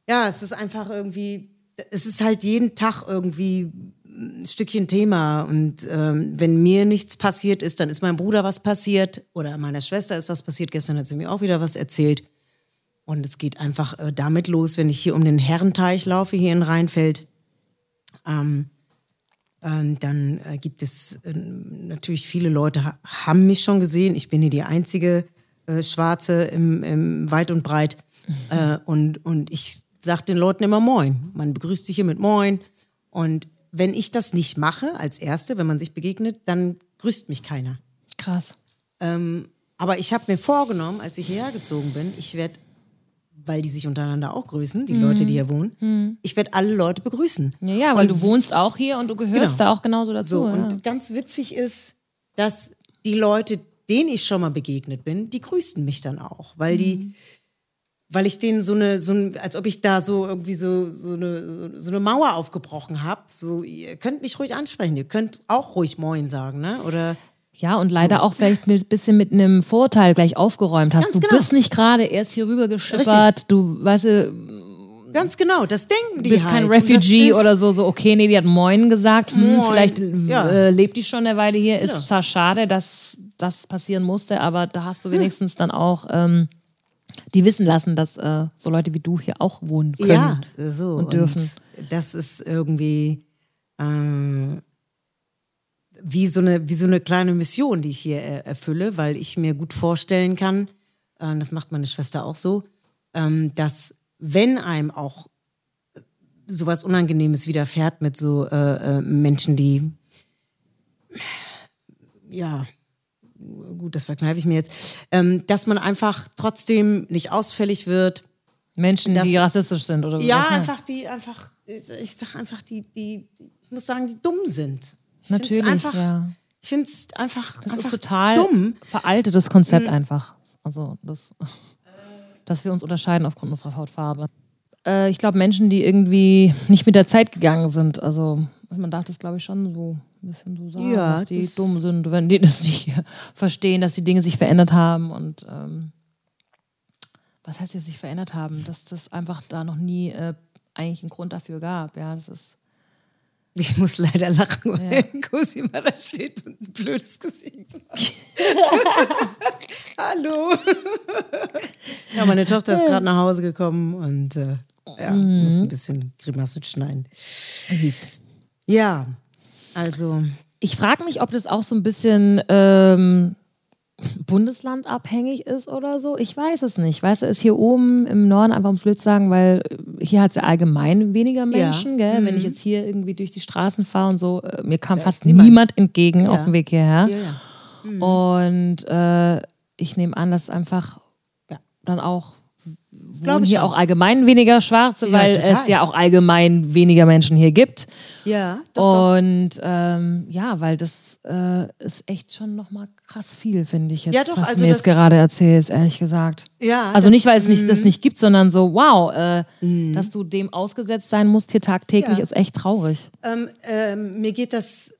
ja, es ist einfach irgendwie, es ist halt jeden Tag irgendwie ein Stückchen Thema. Und ähm, wenn mir nichts passiert ist, dann ist meinem Bruder was passiert oder meiner Schwester ist was passiert. Gestern hat sie mir auch wieder was erzählt. Und es geht einfach äh, damit los, wenn ich hier um den Herrenteich laufe, hier in Rheinfeld. Ähm, dann äh, gibt es äh, natürlich viele Leute, ha haben mich schon gesehen. Ich bin hier die einzige äh, Schwarze im, im weit und breit. Äh, und, und ich sage den Leuten immer Moin. Man begrüßt sich hier mit Moin. Und wenn ich das nicht mache, als Erste, wenn man sich begegnet, dann grüßt mich keiner. Krass. Ähm, aber ich habe mir vorgenommen, als ich hierher gezogen bin, ich werde weil die sich untereinander auch grüßen, die Leute, die hier wohnen. Ich werde alle Leute begrüßen. Ja, ja weil Und du wohnst auch hier und du gehörst Genau. da auch genauso dazu. So, ja. und ganz witzig ist, dass die Leute, denen ich schon mal begegnet bin, die grüßten mich dann auch, weil Mhm. die, weil ich denen so eine, so ein, als ob ich da so irgendwie so, so, eine, so eine Mauer aufgebrochen habe. So, ihr könnt mich ruhig ansprechen, ihr könnt auch ruhig Moin sagen, ne? Oder Ja, und leider auch vielleicht ein bisschen mit einem Vorteil gleich aufgeräumt hast. Ganz du genau. bist nicht gerade erst hier rüber geschippert, du weißt du, ganz genau, das denken die bist halt. kein Und Refugee oder so, so, okay, nee, die hat Moin gesagt, hm, Moin, vielleicht ja. Genau. äh, lebt die schon eine Weile hier, ist zwar schade, dass das passieren musste, aber da hast du wenigstens dann auch ähm, die wissen lassen, dass äh, so Leute wie du hier auch wohnen können. Ja, so. und dürfen. das ist irgendwie ähm, wie, so eine, wie so eine kleine Mission, die ich hier äh, erfülle, weil ich mir gut vorstellen kann, äh, das macht meine Schwester auch so, ähm, dass wenn einem auch sowas Unangenehmes widerfährt mit so äh, äh, Menschen, die ja, gut, das verkneife ich mir jetzt, ähm, dass man einfach trotzdem nicht ausfällig wird, Menschen, Das- die rassistisch sind oder ja, was, ne? einfach die, einfach, ich sag einfach, die, die, ich muss sagen, die dumm sind. Ich Natürlich, einfach, ja. Ich finde es einfach, Das einfach total dumm. veraltetes Konzept einfach. Also, das, dass wir uns unterscheiden aufgrund unserer Hautfarbe. Äh, ich glaube, Menschen, die irgendwie nicht mit der Zeit gegangen sind, also man darf das, glaube ich, schon so ein bisschen so sagen, Ja, dass die das- dumm sind, wenn die das nicht verstehen, dass die Dinge sich verändert haben und ähm, was heißt jetzt sich verändert haben, dass das einfach da noch nie äh, eigentlich einen Grund dafür gab. Ja, das ist Ich muss leider lachen, weil Cosima da steht und ein blödes Gesicht macht. Hallo. ja, meine Tochter ist gerade nach Hause gekommen und äh, ja, Mhm. muss ein bisschen Grimassen schneiden. Ja, also Ich frage mich, ob das auch so ein bisschen ähm, bundeslandabhängig ist oder so. Ich weiß es nicht. Weißt du, ist hier oben im Norden einfach ums Blöd sagen, weil äh, hier hat es ja allgemein weniger Menschen, gell? Wenn ich jetzt hier irgendwie durch die Straßen fahre und so, äh, mir kam fast niemand. niemand, entgegen auf dem Weg hierher. ja, ja. Und äh, ich nehme an, dass einfach Ja. dann auch wohnen hier auch allgemein weniger Schwarze, Ja, weil total. es ja auch allgemein weniger Menschen hier gibt. Ja, doch. Und ähm, ja, weil das äh, ist echt schon nochmal krass viel, finde ich jetzt, Ja, doch, was also du mir jetzt gerade erzählst, ehrlich gesagt. Ja, also das- nicht, weil es nicht, das nicht gibt, sondern so, wow, äh, dass du dem ausgesetzt sein musst hier tagtäglich, Ja. ist echt traurig. Ähm, ähm, mir geht das,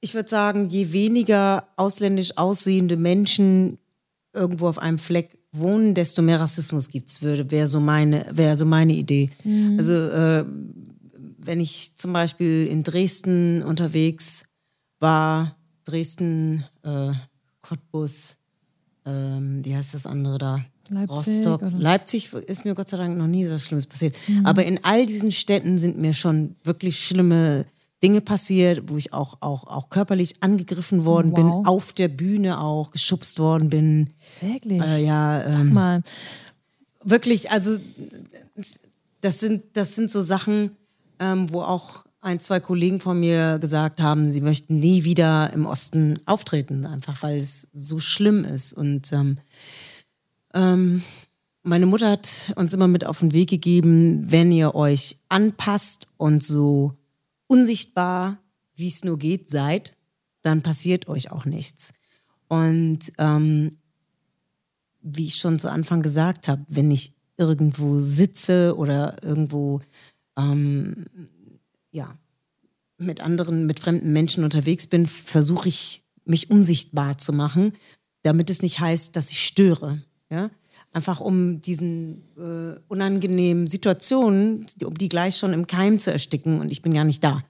ich würde sagen, je weniger ausländisch aussehende Menschen irgendwo auf einem Fleck wohnen, desto mehr Rassismus gibt's würde, wäre so meine, wäre so meine Idee. Also äh, wenn ich zum Beispiel in Dresden unterwegs war, Dresden, äh, Cottbus, ähm, wie heißt das andere da? Leipzig Rostock. oder? Leipzig ist mir Gott sei Dank noch nie so Schlimmes passiert. Aber in all diesen Städten sind mir schon wirklich schlimme Dinge passiert, wo ich auch, auch, auch körperlich angegriffen worden Wow. bin, auf der Bühne auch geschubst worden bin. Wirklich? Äh, ja, Sag ähm, mal, wirklich, also das sind, das sind so Sachen, ähm, wo auch ein, zwei Kollegen von mir gesagt haben, sie möchten nie wieder im Osten auftreten, einfach weil es so schlimm ist. Und ähm, ähm, meine Mutter hat uns immer mit auf den Weg gegeben, wenn ihr euch anpasst und so unsichtbar, wie es nur geht, seid, dann passiert euch auch nichts. Und ähm, wie ich schon zu Anfang gesagt habe, wenn ich irgendwo sitze oder irgendwo ähm, ja, mit anderen, mit fremden Menschen unterwegs bin, versuche ich, mich unsichtbar zu machen, damit es nicht heißt, dass ich störe. Ja? Einfach um diesen äh, unangenehmen Situationen, um die gleich schon im Keim zu ersticken und ich bin gar nicht da.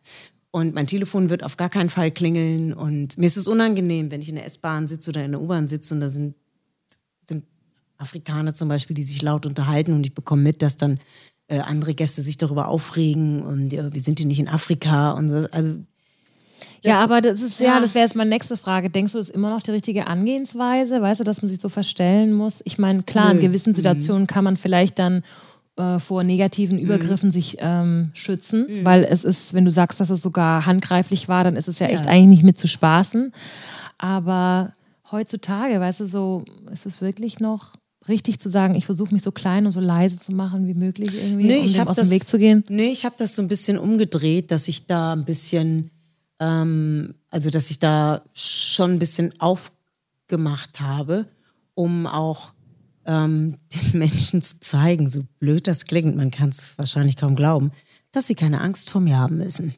Und mein Telefon wird auf gar keinen Fall klingeln und mir ist es unangenehm, wenn ich in der S-Bahn sitze oder in der U-Bahn sitze und da sind sind Afrikaner zum Beispiel, die sich laut unterhalten und ich bekomme mit, dass dann äh, andere Gäste sich darüber aufregen und ja, wir sind hier nicht in Afrika und so. Also ja, aber das ist ja, ja. das wäre jetzt meine nächste Frage. Denkst du, das ist immer noch die richtige Angehensweise? Weißt du, dass man sich so verstellen muss? Ich meine, klar, in Nö. gewissen Situationen kann man vielleicht dann äh, vor negativen Übergriffen sich ähm, schützen, weil es ist, wenn du sagst, dass es sogar handgreiflich war, dann ist es ja, echt eigentlich nicht mit zu spaßen. Aber heutzutage, weißt du, so ist es wirklich noch richtig zu sagen, ich versuche mich so klein und so leise zu machen wie möglich irgendwie, Nee, um ich aus das- dem Weg zu gehen? Nee, ich habe das so ein bisschen umgedreht, dass ich da ein bisschen, ähm, also dass ich da schon ein bisschen aufgemacht habe, um auch ähm, den Menschen zu zeigen, so blöd das klingt, man kann es wahrscheinlich kaum glauben, dass sie keine Angst vor mir haben müssen.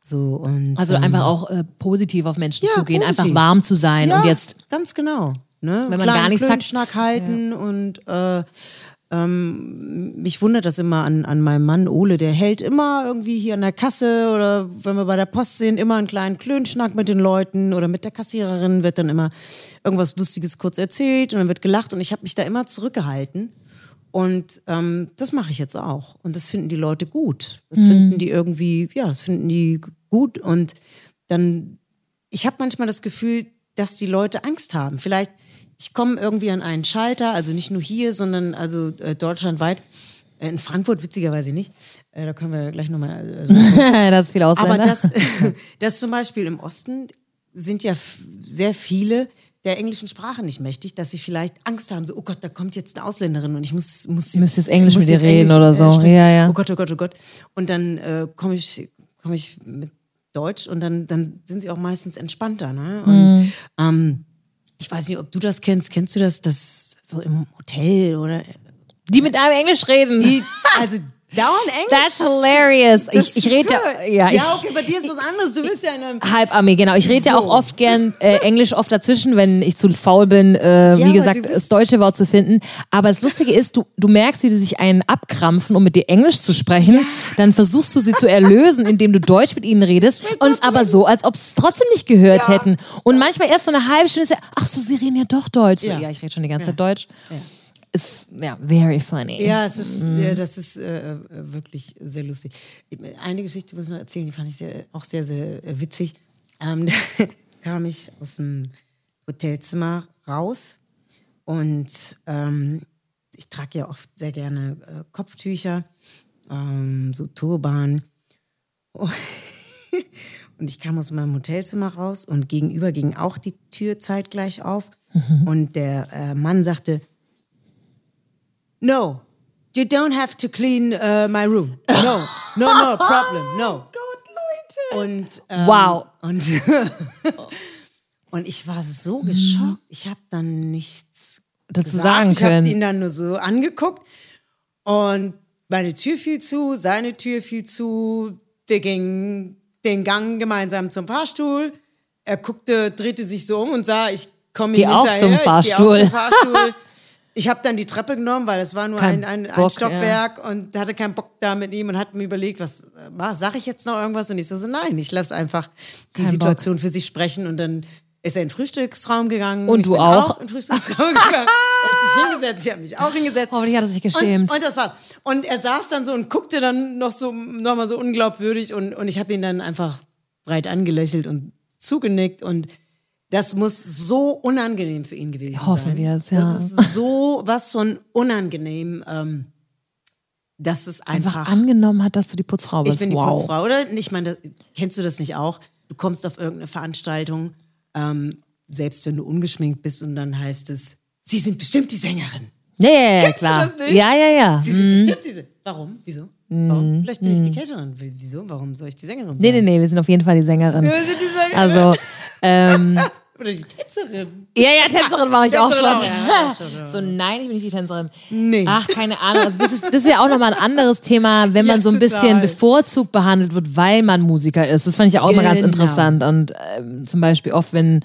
So und Also ähm, einfach auch äh, positiv auf Menschen Ja, zugehen, positiv. einfach warm zu sein ja, und jetzt ganz genau. Ne? Wenn man Kleinen gar nichts sagt- Klönschnack halten und äh, ähm, mich wundert das immer an, an meinem Mann Ole, der hält immer irgendwie hier an der Kasse oder wenn wir bei der Post sind, immer einen kleinen Klönschnack mit den Leuten oder mit der Kassiererin wird dann immer irgendwas Lustiges kurz erzählt und dann wird gelacht und ich habe mich da immer zurückgehalten. Und ähm, das mache ich jetzt auch. Und das finden die Leute gut. Das finden die irgendwie, ja, das finden die gut. Und dann, ich habe manchmal das Gefühl, dass die Leute Angst haben. Vielleicht, ich komme irgendwie an einen Schalter, also nicht nur hier, sondern also äh, deutschlandweit. Äh, In Frankfurt witzigerweise nicht. Äh, da können wir gleich nochmal. Also, das ist viel Ausländer. aber das, das zum Beispiel im Osten sind ja sehr viele der englischen Sprache nicht mächtig, dass sie vielleicht Angst haben, so, oh Gott, da kommt jetzt eine Ausländerin und ich muss, muss, Müsst jetzt Englisch muss mit ihr jetzt reden Englisch, oder so. sprechen. Ja, ja. Oh Gott, oh Gott, oh Gott. Und dann äh, komme ich, komm ich mit Deutsch und dann, dann sind sie auch meistens entspannter. Ne? Und Mhm. ähm, ich weiß nicht, ob du das kennst. Kennst du das, das so im Hotel oder die mit einem Englisch reden. die, also dauernd Englisch? That's hilarious. Das Ich, ich rede ja, ja, ja, okay, bei dir ist was anderes. Du bist ja in einem. Halbarmee, genau. Ich rede ja So. auch oft gern äh, Englisch oft dazwischen, wenn ich zu faul bin, äh, Ja, wie gesagt, das deutsche Wort zu finden. Aber das Lustige ist, du, du merkst, wie die sich einen abkrampfen, um mit dir Englisch zu sprechen. Dann versuchst du sie zu erlösen, indem du Deutsch mit ihnen redest. Und es aber so, als ob sie es trotzdem nicht gehört Ja. hätten. Und manchmal erst so eine halbe Stunde ist ja, ach so, sie reden ja doch Deutsch. Ja. Ja, ich rede schon die ganze Zeit Deutsch. Ist, ja, very funny. Ja, es ist, Mhm. ja, das ist äh, äh, wirklich sehr lustig. Eine Geschichte muss ich noch erzählen, die fand ich sehr, auch sehr, sehr äh, witzig. Ähm, da kam ich aus dem Hotelzimmer raus und ähm, ich trage ja oft sehr gerne äh, Kopftücher, ähm, so Turban. Und ich kam aus meinem Hotelzimmer raus und gegenüber ging auch die Tür zeitgleich auf. Und der äh, Mann sagte, No, you don't have to clean uh, my room. No, no, no problem, no. Und, ähm, Wow. Und, und ich war so geschockt. Ich habe dann nichts Dazu gesagt. sagen Ich habe können. ihn dann nur so angeguckt und meine Tür fiel zu, seine Tür fiel zu. Wir gingen den Gang gemeinsam zum Fahrstuhl. Er guckte, drehte sich so um und sah, ich komme ihm auch hinterher. zum Ich geh auch Fahrstuhl. zum Fahrstuhl. Ich habe dann die Treppe genommen, weil es war nur Kein ein, ein, ein Bock, Stockwerk und hatte keinen Bock da mit ihm und hat mir überlegt, was sage ich jetzt noch irgendwas? Und ich so, so nein, ich lasse einfach die Kein Situation für sich sprechen und dann ist er in den Frühstücksraum gegangen. Und ich du bin auch? in den Frühstücksraum gegangen. Er hat sich hingesetzt, ich habe mich auch hingesetzt. Hoffentlich hat er sich geschämt. Und, und das war's. Und er saß dann so und guckte dann noch so noch mal so unglaubwürdig und, und ich habe ihn dann einfach breit angelächelt und zugenickt und das muss so unangenehm für ihn gewesen Hoffen sein. wir es, ja. Das ist so was von unangenehm, ähm, dass es einfach, Einfach angenommen hat, dass du die Putzfrau bist. ich bin die wow. Putzfrau, oder? Ich meine, das- kennst du das nicht auch? Du kommst auf irgendeine Veranstaltung, ähm, selbst wenn du ungeschminkt bist und dann heißt es, Sie sind bestimmt die Sängerin. Ja, ja, ja, Kennst du klar. das nicht? Ja, ja, ja. Sie sind bestimmt diese. Warum? Wieso? Warum? Vielleicht bin ich die Caterin. W- Wieso? Warum soll ich die Sängerin sein? Nee, nee, nee, wir sind auf jeden Fall die Sängerin. Wir sind die Sängerin. Also, ähm, Oder die Tänzerin. ja, ja, Tänzerin war ich auch Tänzerin schon. auch, ja, schon, ja. So, nein, ich bin nicht die Tänzerin. Nee. Ach, keine Ahnung. Also das, ist, das ist ja auch nochmal ein anderes Thema, wenn Ja, man so ein total. bisschen bevorzugt behandelt wird, weil man Musiker ist. Das fand ich auch immer ganz Genau. interessant. Und ähm, zum Beispiel oft, wenn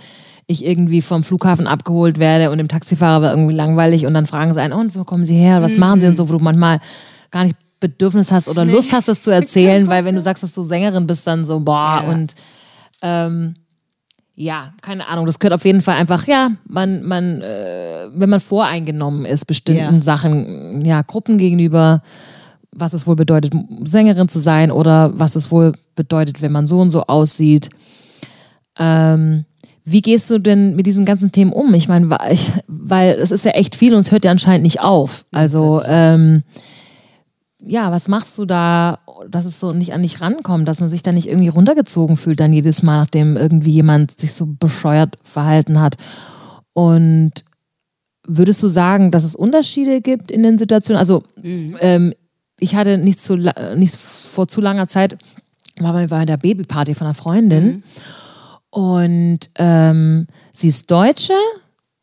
ich irgendwie vom Flughafen abgeholt werde und dem Taxifahrer war irgendwie langweilig und dann fragen sie einen, und wo kommen Sie her? Was machen Sie und so, wo du manchmal gar nicht Bedürfnis hast oder Lust hast, das zu erzählen, weil wenn du sagst, dass du Sängerin bist, dann so, boah, Ja. und ähm, ja, keine Ahnung. Das gehört auf jeden Fall einfach, ja, man, man, äh, wenn man voreingenommen ist, bestimmten Ja. Sachen, ja, Gruppen gegenüber, was es wohl bedeutet, Sängerin zu sein oder was es wohl bedeutet, wenn man so und so aussieht. Ähm, wie gehst du denn mit diesen ganzen Themen um? Ich meine, weil, es ist ja echt viel und es hört ja anscheinend nicht auf. Also, ähm, ja, was machst du da, dass es so nicht an dich rankommt, dass man sich da nicht irgendwie runtergezogen fühlt dann jedes Mal, nachdem irgendwie jemand sich so bescheuert verhalten hat? Und würdest du sagen, dass es Unterschiede gibt in den Situationen? Also mhm. ähm, ich hatte nicht, zu, nicht vor zu langer Zeit, war bei der Babyparty von einer Freundin mhm. und ähm, sie ist Deutsche,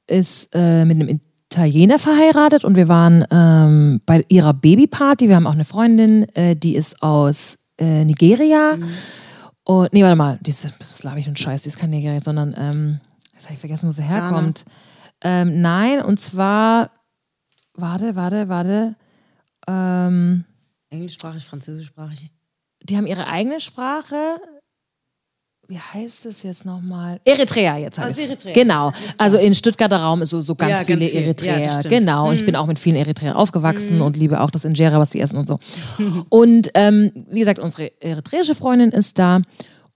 ist äh, mit einem Italiener verheiratet und wir waren ähm, bei ihrer Babyparty. Wir haben auch eine Freundin, äh, die ist aus äh, Nigeria. Mhm. Und, nee, warte mal, die ist, was glaube ich und Scheiß, die ist kein Nigeria, sondern, ähm, jetzt habe ich vergessen, wo sie herkommt. Ähm, nein, und zwar, warte, warte, warte. Ähm, Englischsprachig, französischsprachig. Die haben ihre eigene Sprache, wie heißt es jetzt nochmal? Eritrea jetzt heißt also Eritrea. Genau. Also in Stuttgarter Raum ist so, so ganz ja, viele ganz viel. Eritreer. Ja, genau. Und ich bin mhm. auch mit vielen Eritreern aufgewachsen mhm. und liebe auch das Injera, was die essen und so. und ähm, wie gesagt, unsere eritreische Freundin ist da.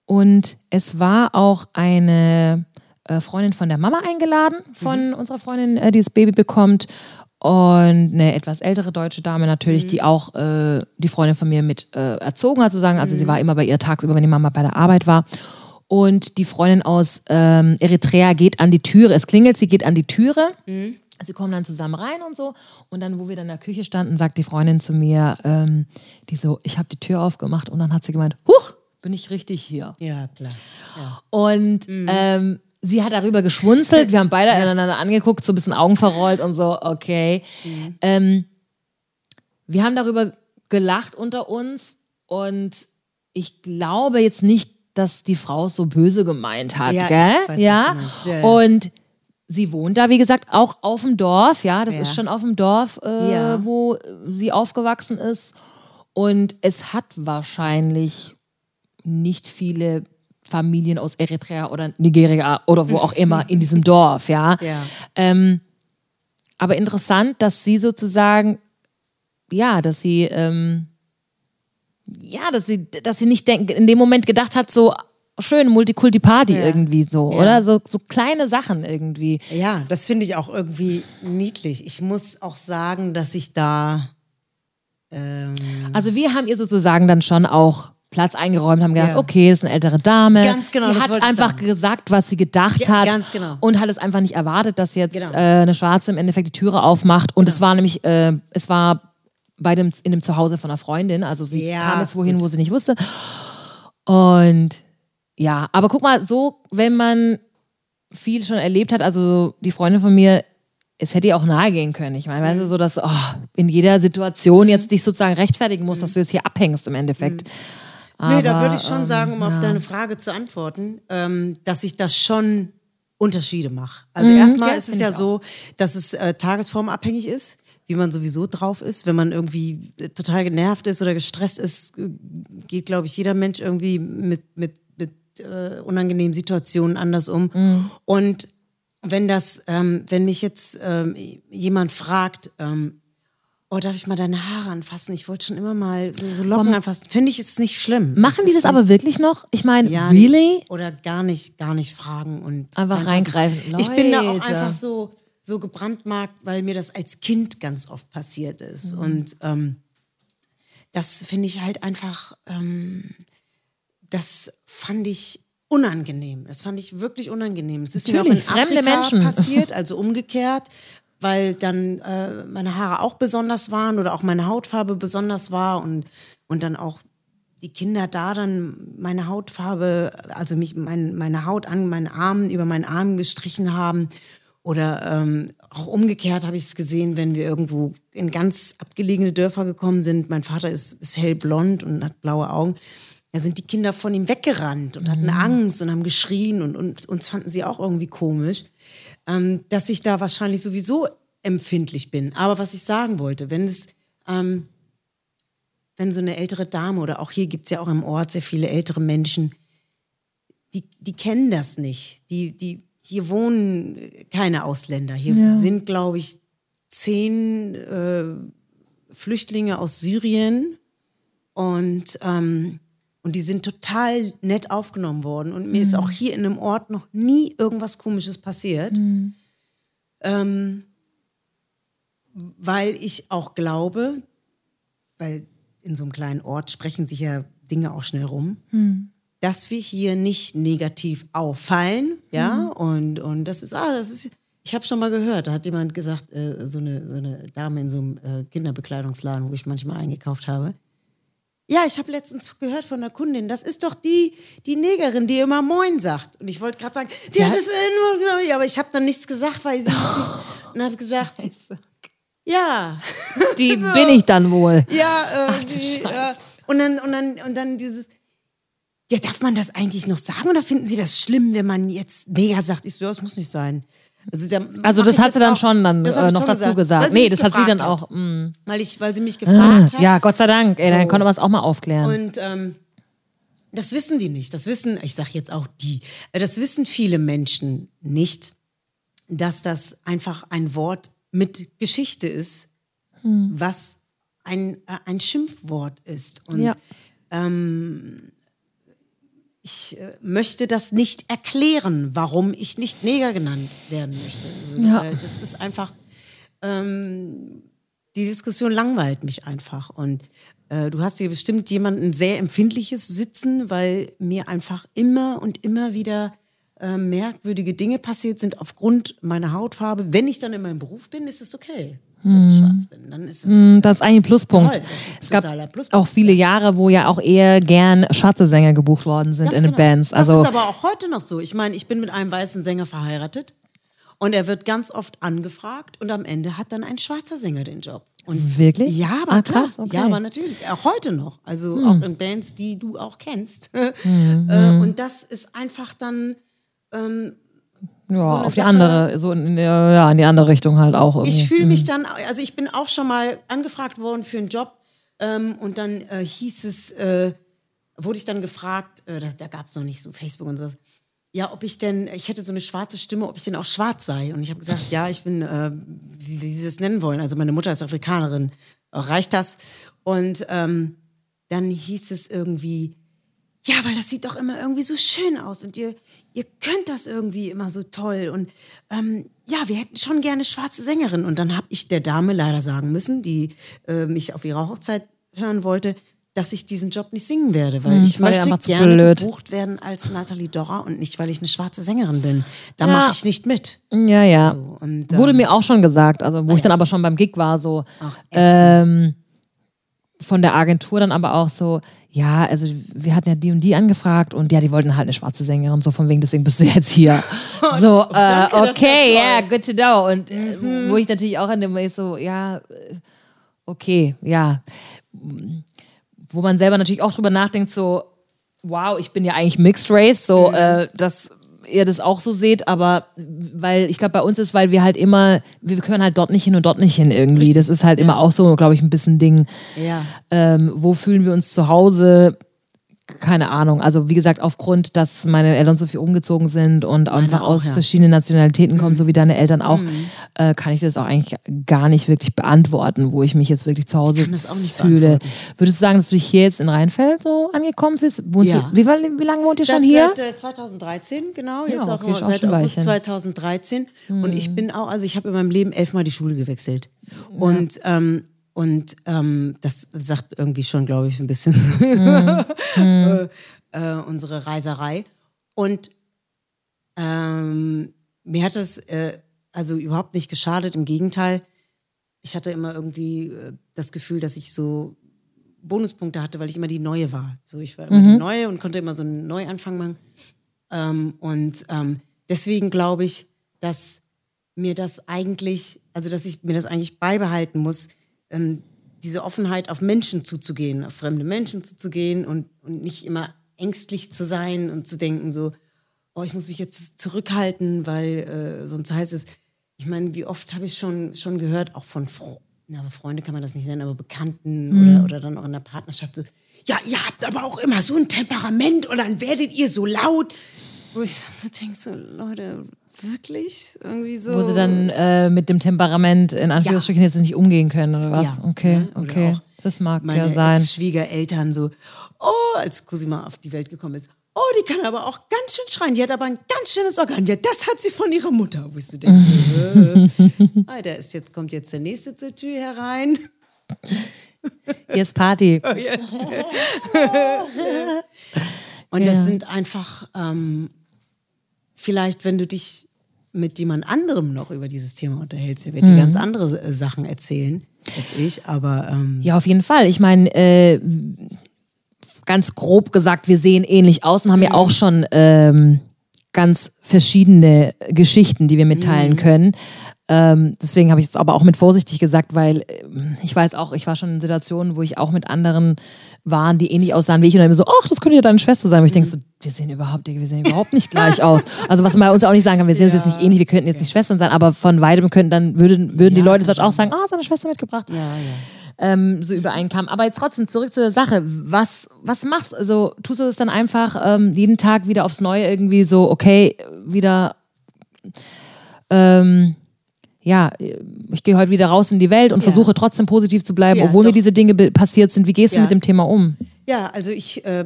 Und es war auch eine äh, Freundin von der Mama eingeladen, von mhm. unserer Freundin, äh, die das Baby bekommt. Und eine etwas ältere deutsche Dame natürlich, mhm. die auch äh, die Freundin von mir mit äh, erzogen hat, sozusagen. Also sie war immer bei ihr tagsüber, wenn die Mama bei der Arbeit war. Und die Freundin aus ähm, Eritrea geht an die Türe. Es klingelt, sie geht an die Türe. Mhm. Sie kommen dann zusammen rein und so. Und dann, wo wir dann in der Küche standen, sagt die Freundin zu mir, ähm, die so, ich habe die Tür aufgemacht und dann hat sie gemeint, huch, bin ich richtig hier. Ja, klar. Ja. Und mhm. ähm, sie hat darüber geschmunzelt. Wir haben beide einander angeguckt, so ein bisschen Augen verrollt und so, okay. Mhm. Ähm, wir haben darüber gelacht unter uns und ich glaube jetzt nicht, dass die Frau es so böse gemeint hat, ja, gell? Weiß, ja? ja? Und sie wohnt da, wie gesagt, auch auf dem Dorf, ja. Das ja. ist schon auf dem Dorf, äh, wo sie aufgewachsen ist. Und es hat wahrscheinlich nicht viele Familien aus Eritrea oder Nigeria oder wo auch immer in diesem Dorf, ja. ja. Ähm, aber interessant, dass sie sozusagen, ja, dass sie ähm, ja, dass sie, dass sie nicht denk, in dem Moment gedacht hat, so schön Multikulti-Party ja. irgendwie so, ja. oder? So, so kleine Sachen irgendwie. Ja, das finde ich auch irgendwie niedlich. Ich muss auch sagen, dass ich da. Ähm also wir haben ihr sozusagen dann schon auch Platz eingeräumt, haben gedacht, ja. okay, das ist eine ältere Dame. Ganz genau. Die hat einfach gesagt, was sie gedacht hat. Ganz genau. Und hat es einfach nicht erwartet, dass jetzt genau. äh, eine Schwarze im Endeffekt die Türe aufmacht. Und genau. es war nämlich, äh, es war bei dem, in dem Zuhause von einer Freundin. Also sie ja, kam jetzt wohin, gut. wo sie nicht wusste. Und ja, aber guck mal, so, wenn man viel schon erlebt hat, also die Freundin von mir, es hätte ihr auch nahe gehen können. Ich meine, weißt du, so, dass oh, in jeder Situation jetzt dich sozusagen rechtfertigen musst, dass du jetzt hier abhängst im Endeffekt. Aber, nee, da würde ich schon ähm, sagen, um ja. auf deine Frage zu antworten, ähm, dass ich das schon Unterschiede mache. Also mhm, erstmal ja, ist es ja so, dass es äh, tagesformabhängig ist wie man sowieso drauf ist. Wenn man irgendwie äh, total genervt ist oder gestresst ist, äh, geht, glaube ich, jeder Mensch irgendwie mit, mit, mit äh, unangenehmen Situationen anders um. Mhm. Und wenn das, ähm, wenn mich jetzt ähm, jemand fragt, ähm, oh, darf ich mal deine Haare anfassen? Ich wollte schon immer mal so, so Locken Komm. anfassen. Finde ich es nicht schlimm. Machen die das aber wirklich noch? Ich meine, ja, really? Oder gar nicht, gar nicht fragen und einfach reingreifen. Leute. Ich bin da auch einfach so, so gebrandmarkt, weil mir das als Kind ganz oft passiert ist. Mhm. Und ähm, das finde ich halt einfach, ähm, das fand ich unangenehm. Das fand ich wirklich unangenehm. Es ist Natürlich, mir auch in fremde Afrika Menschen. passiert, also umgekehrt, weil dann äh, meine Haare auch besonders waren oder auch meine Hautfarbe besonders war und, und dann auch die Kinder da dann meine Hautfarbe, also mich, mein, meine Haut an meinen Armen, über meinen Armen gestrichen haben oder ähm, auch umgekehrt habe ich es gesehen, wenn wir irgendwo in ganz abgelegene Dörfer gekommen sind. Mein Vater ist, ist hellblond und hat blaue Augen. Da sind die Kinder von ihm weggerannt und mhm. hatten Angst und haben geschrien und, und uns fanden sie auch irgendwie komisch, ähm, dass ich da wahrscheinlich sowieso empfindlich bin. Aber was ich sagen wollte, wenn es, ähm, wenn so eine ältere Dame oder auch hier gibt es ja auch im Ort sehr viele ältere Menschen, die, die kennen das nicht. Die, die hier wohnen keine Ausländer. Hier ja. sind, glaube ich, zehn äh, Flüchtlinge aus Syrien und, ähm, und die sind total nett aufgenommen worden. Und mir mhm. ist auch hier in einem Ort noch nie irgendwas Komisches passiert. Mhm. Ähm, weil ich auch glaube, weil in so einem kleinen Ort sprechen sich ja Dinge auch schnell rum. Mhm dass wir hier nicht negativ auffallen, ja, mhm. und, und das ist, ah, das ist, Ich habe schon mal gehört, da hat jemand gesagt, äh, so, eine, so eine Dame in so einem äh, Kinderbekleidungsladen, wo ich manchmal eingekauft habe. Ja, ich habe letztens gehört von einer Kundin, das ist doch die, die Negerin, die immer Moin sagt. Und ich wollte gerade sagen, die Ja. hat es nur gesagt, aber ich habe dann nichts gesagt, weil sie es und habe gesagt, ja, Die bin ich dann wohl. ja, äh, Ach du die, äh, Scheiße. und dann und dann und dann dieses ja, darf man das eigentlich noch sagen oder finden Sie das schlimm, wenn man jetzt Neger sagt? Ich so, ja, das muss nicht sein. Also, da Also das hat sie dann auch- schon dann äh, noch schon dazu gesagt. sie Nee, das hat sie dann auch. mm. Weil, ich, weil sie mich gefragt hat. Ja, Gott sei Dank. Ey, dann So. konnte man es auch mal aufklären. Und ähm, das wissen die nicht. Das wissen, ich sage jetzt auch die, äh, das wissen viele Menschen nicht, dass das einfach ein Wort mit Geschichte ist, Hm. was ein, äh, ein Schimpfwort ist. Und Ja. Ich äh, möchte das nicht erklären, warum ich nicht Neger genannt werden möchte. Also, Ja. äh, Das ist einfach, ähm, die Diskussion langweilt mich einfach. Und äh, du hast hier bestimmt jemanden sehr empfindliches sitzen, weil mir einfach immer und immer wieder äh, merkwürdige Dinge passiert sind aufgrund meiner Hautfarbe. Wenn ich dann in meinem Beruf bin, ist es okay, dass ich schwarz bin. Dann ist es, Mm, Das ist eigentlich ein Pluspunkt. Toll, das ist es gab Pluspunkt. auch viele Jahre, wo ja auch eher gern schwarze Sänger gebucht worden sind Ganz in den genau. Bands. das Also ist aber auch heute noch so. Ich meine, ich bin mit einem weißen Sänger verheiratet und er wird ganz oft angefragt und am Ende hat dann ein schwarzer Sänger den Job. Und Wirklich? Ja, aber Ah, klar. krass, okay. Hm. Ja, aber natürlich. Auch heute noch. Also auch in Bands, die du auch kennst. Äh, und das ist einfach dann. Ja, eine auf die Sache- andere, so in, ja, in die andere Richtung halt auch. Irgendwie. Ich fühle mich dann, also ich bin auch schon mal angefragt worden für einen Job ähm, und dann äh, hieß es, äh, wurde ich dann gefragt, äh, da, da gab es noch nicht so Facebook und sowas, ja, ob ich denn, ich hätte so eine schwarze Stimme, ob ich denn auch schwarz sei. Und ich habe gesagt, ja, ich bin, äh, wie, wie Sie das nennen wollen. Also meine Mutter ist Afrikanerin, reicht das? Und ähm, dann hieß es irgendwie, ja, weil das sieht doch immer irgendwie so schön aus und ihr, ihr könnt das irgendwie immer so toll und ähm, ja, wir hätten schon gerne schwarze Sängerin. Und dann habe ich der Dame leider sagen müssen, die äh, mich auf ihrer Hochzeit hören wollte, dass ich diesen Job nicht singen werde, weil ich war dir möchte zu gerne blöd. gebucht werden als Nathalie Dorra und nicht, weil ich eine schwarze Sängerin bin. Da Ja. mache ich nicht mit. Ja, ja. So, und, Wurde ähm, mir auch schon gesagt, also wo ich dann aber schon beim Gig war, so Ach, ähm, von der Agentur dann aber auch so, ja, also wir hatten ja die und die angefragt und ja, die wollten halt eine schwarze Sängerin, so von wegen, deswegen bist du jetzt hier. So, äh, danke, das ja okay, ja, good to know. Und äh, wo ich natürlich auch in dem Way so, ja, äh, okay, ja. Wo man selber natürlich auch drüber nachdenkt, so, wow, ich bin ja eigentlich Mixed Race, so, äh, dass ihr das auch so seht, aber weil ich glaube, bei uns ist, weil wir halt immer, wir können halt dort nicht hin und dort nicht hin irgendwie. Das ist halt immer auch so, glaube ich, ein bisschen Ding. Ja. Ähm, wo fühlen wir uns zu Hause? Keine Ahnung. Also wie gesagt, aufgrund, dass meine Eltern so viel umgezogen sind und einfach auch, aus ja. Mhm. verschiedenen Nationalitäten kommen, so wie deine Eltern auch, äh, kann ich das auch eigentlich gar nicht wirklich beantworten, wo ich mich jetzt wirklich zu Hause kann das auch nicht fühle. Würdest du sagen, dass du dich hier jetzt in Rheinfeld so angekommen? Wohnst Ja. du, wie, wie lange wohnt ihr schon hier? Seit äh, 2013, genau. Ja, Jetzt auch, okay, auch seit August Weilchen. 2013. Und ich bin auch, also ich habe in meinem Leben elfmal die Schule gewechselt. Und, ähm, und ähm, das sagt irgendwie schon, glaube ich, ein bisschen äh, äh, unsere Reiserei. Und ähm, mir hat das äh, also überhaupt nicht geschadet, im Gegenteil. Ich hatte immer irgendwie äh, das Gefühl, dass ich so Bonuspunkte hatte, weil ich immer die Neue war. So, ich war immer die Neue und konnte immer so einen Neuanfang machen. Ähm, und ähm, deswegen glaube ich, dass mir das eigentlich, also dass ich mir das eigentlich beibehalten muss, ähm, diese Offenheit auf Menschen zuzugehen, auf fremde Menschen zuzugehen und, und nicht immer ängstlich zu sein und zu denken so, oh, ich muss mich jetzt zurückhalten, weil äh, sonst heißt es, ich meine, wie oft habe ich schon, schon gehört, auch von Fro na, aber Freunde kann man das nicht nennen, aber Bekannten oder, oder dann auch in der Partnerschaft so, ja, ihr habt aber auch immer so ein Temperament und dann werdet ihr so laut. Wo ich so denke, so, Leute, wirklich? Irgendwie so. Wo sie dann äh, mit dem Temperament in Anführungsstrichen jetzt nicht umgehen können oder was? Ja, okay? Oder okay. Das mag ja sein. Ex-Schwiegereltern so, oh, als Cosima auf die Welt gekommen ist, oh, die kann aber auch ganz schön schreien, die hat aber ein ganz schönes Organ. Ja, das hat sie von ihrer Mutter. Wo ich so denke, so, äh, Alter, ist jetzt, kommt jetzt der nächste zur Tür herein. Hier ist Party. Oh, Jetzt. Und Ja. das sind einfach, ähm, vielleicht, wenn du dich mit jemand anderem noch über dieses Thema unterhältst, der wird dir ganz andere äh, Sachen erzählen als ich, aber ähm, Ja, auf jeden Fall. Ich meine, äh, ganz grob gesagt, wir sehen ähnlich aus und haben ja auch schon ähm, ganz verschiedene Geschichten, die wir mitteilen können. Ähm, deswegen habe ich es aber auch mit vorsichtig gesagt, weil äh, ich weiß auch, ich war schon in Situationen, wo ich auch mit anderen waren, die ähnlich aussahen wie ich und dann immer so, ach, das könnte ja deine Schwester sein. Und ich denke so, wir sehen überhaupt, wir sehen überhaupt nicht gleich aus. Also was man bei uns auch nicht sagen kann, wir sehen uns jetzt nicht ähnlich, wir könnten jetzt nicht Schwestern sein, aber von weitem könnten dann würden, würden die Ja, Leute kann vielleicht auch sagen, ah, seine Schwester mitgebracht ja, ja. ähm, so übereinkam. Aber jetzt trotzdem zurück zur Sache. Was, was machst du? Also tust du das dann einfach ähm, jeden Tag wieder aufs Neue irgendwie so, okay, wieder, ähm, ja, ich gehe heute wieder raus in die Welt und Ja. versuche trotzdem positiv zu bleiben, Ja, obwohl mir doch. diese Dinge passiert sind. Wie gehst du Ja. mit dem Thema um? Ja, also ich äh,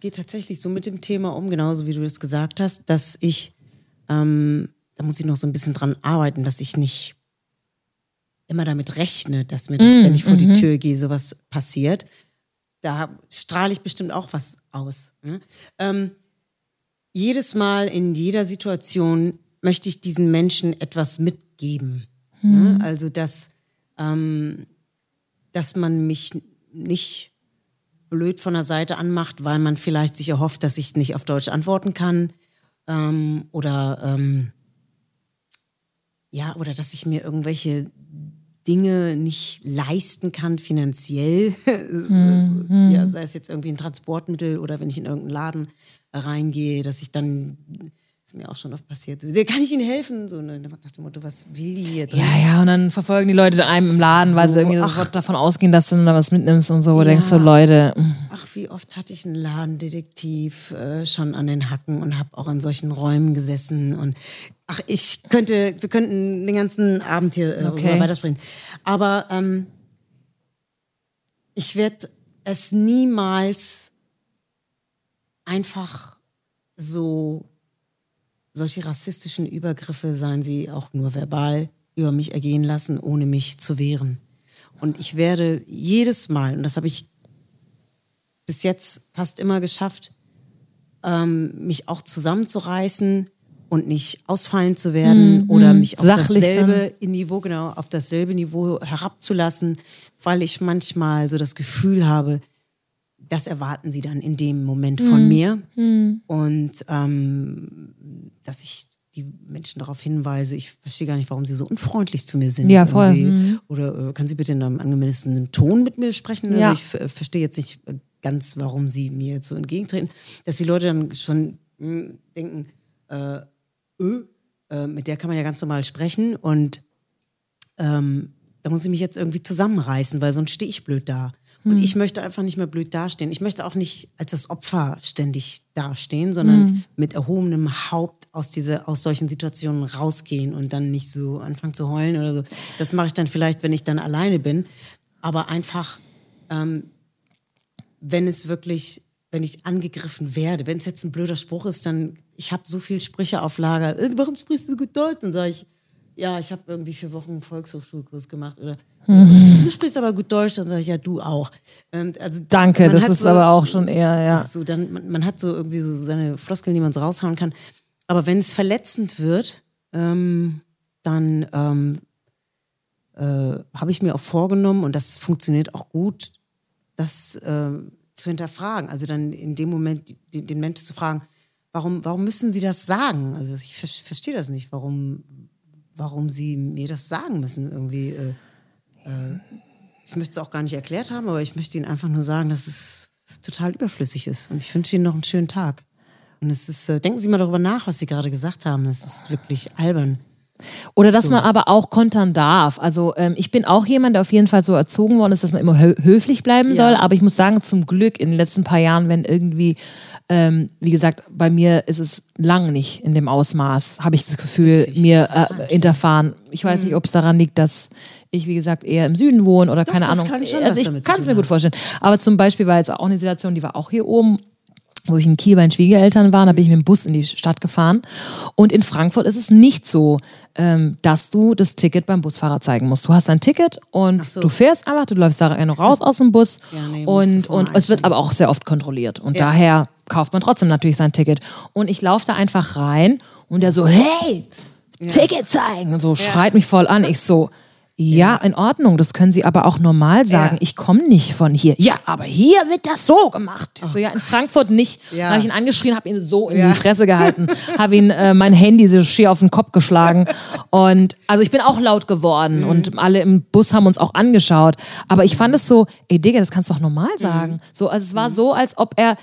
gehe tatsächlich so mit dem Thema um, genauso wie du das gesagt hast, dass ich, ähm, da muss ich noch so ein bisschen dran arbeiten, dass ich nicht immer damit rechne, dass mir das, wenn ich vor die Tür gehe, sowas passiert. Da strahle ich bestimmt auch was aus. Ne? Ähm, jedes Mal in jeder Situation möchte ich diesen Menschen etwas mitgeben. Ne? Also, dass, ähm, dass man mich nicht blöd von der Seite anmacht, weil man vielleicht sich erhofft, dass ich nicht auf Deutsch antworten kann. Ähm, oder ähm, ja, oder dass ich mir irgendwelche Dinge nicht leisten kann finanziell. ja, sei es jetzt irgendwie ein Transportmittel oder wenn ich in irgendeinen Laden reingehe, dass ich dann, ist mir auch schon oft passiert, so, kann ich Ihnen helfen? So, ne, nach dem Motto, was will die hier drin? Ja, ja, und dann verfolgen die Leute einem im Laden, weil sie So, irgendwie ach. davon ausgehen, dass du da was mitnimmst und so. Ja. denkst du, Leute, mm, Ach, wie oft hatte ich einen Ladendetektiv äh, schon an den Hacken und habe auch in solchen Räumen gesessen und ach, ich könnte, wir könnten den ganzen Abend hier äh, okay. weitersprechen. Aber ähm, ich werde es niemals einfach so solche rassistischen Übergriffe, seien sie auch nur verbal, über mich ergehen lassen, ohne mich zu wehren. Und ich werde jedes Mal, und das habe ich bis jetzt fast immer geschafft, ähm, mich auch zusammenzureißen und nicht ausfallen zu werden oder mich auf Mhm, dasselbe Niveau, genau, auf dasselbe Niveau herabzulassen, weil ich manchmal so das Gefühl habe, das erwarten sie dann in dem Moment Mhm. von mir. Und ähm, dass ich die Menschen darauf hinweise, ich verstehe gar nicht, warum sie so unfreundlich zu mir sind. Ja, voll. irgendwie. Oder äh, können Sie bitte in einem angemessenen Ton mit mir sprechen? Also Ja. ich verstehe jetzt nicht äh, ganz, warum sie mir so entgegentreten. Dass die Leute dann schon mh, denken, äh, äh, äh, mit der kann man ja ganz normal sprechen und ähm, da muss ich mich jetzt irgendwie zusammenreißen, weil sonst stehe ich blöd da. Und ich möchte einfach nicht mehr blöd dastehen. Ich möchte auch nicht als das Opfer ständig dastehen, sondern mit erhobenem Haupt aus, diese, aus solchen Situationen rausgehen und dann nicht so anfangen zu heulen oder so. Das mache ich dann vielleicht, wenn ich dann alleine bin. Aber einfach, ähm, wenn es wirklich, wenn ich angegriffen werde, wenn es jetzt ein blöder Spruch ist, dann, ich habe so viele Sprüche auf Lager. Äh, Warum sprichst du so gut Deutsch? Dann sage ich, ja, ich habe irgendwie vier Wochen einen Volkshochschulkurs gemacht. Oder du sprichst aber gut Deutsch, dann sage ich, ja, du auch. Und also, danke, das ist so- aber auch schon eher, ja. so, dann, man, man hat so irgendwie so seine Floskeln, die man so raushauen kann. Aber wenn es verletzend wird, ähm, dann ähm, äh, habe ich mir auch vorgenommen, und das funktioniert auch gut, das ähm, zu hinterfragen. Also dann in dem Moment den, den Menschen zu fragen, warum, warum müssen sie das sagen? Also ich ver verstehe das nicht, warum, warum sie mir das sagen müssen irgendwie. Äh, äh, ich möchte es auch gar nicht erklärt haben, aber ich möchte ihnen einfach nur sagen, dass es, es total überflüssig ist. Und ich wünsche ihnen noch einen schönen Tag. Und es ist, äh, denken Sie mal darüber nach, was Sie gerade gesagt haben. Das ist wirklich albern. Oder dass man aber auch kontern darf. Also ähm, ich bin auch jemand, der auf jeden Fall so erzogen worden ist, dass man immer hö höflich bleiben Ja. soll. Aber ich muss sagen, zum Glück in den letzten paar Jahren, wenn irgendwie, ähm, wie gesagt, bei mir ist es lang nicht in dem Ausmaß, habe ich das Gefühl, Witzig, mir äh, hinterfahren. Ich weiß nicht, ob es daran liegt, dass ich, wie gesagt, eher im Süden wohne oder keine das Ahnung. kann schon also ich kann es mir gut vorstellen. Aber zum Beispiel war jetzt auch eine Situation, die war auch hier oben wo ich in Kiel bei den Schwiegereltern war, da bin ich mit dem Bus in die Stadt gefahren. Und in Frankfurt ist es nicht so, ähm, dass du das Ticket beim Busfahrer zeigen musst. Du hast ein Ticket und so. du fährst einfach, du läufst da noch raus aus dem Bus Ja, nee, und, und es wird aber auch sehr oft kontrolliert. Und Ja. daher kauft man trotzdem natürlich sein Ticket. Und ich laufe da einfach rein und der so, hey, Ticket zeigen und so, schreit mich voll an. Ich so, ja, in Ordnung, das können Sie aber auch normal sagen. Ja. Ich komme nicht von hier. Ja, aber hier wird das so gemacht. Ich so, ja, in Frankfurt nicht. Ja. Habe ich ihn angeschrien, habe ihn so in Ja. die Fresse gehalten, habe ihn äh, mein Handy so schier auf den Kopf geschlagen. Und also ich bin auch laut geworden Mhm. und alle im Bus haben uns auch angeschaut. Aber ich fand es so, ey Digga, das kannst du doch normal Mhm. sagen. So, also es war so, als ob er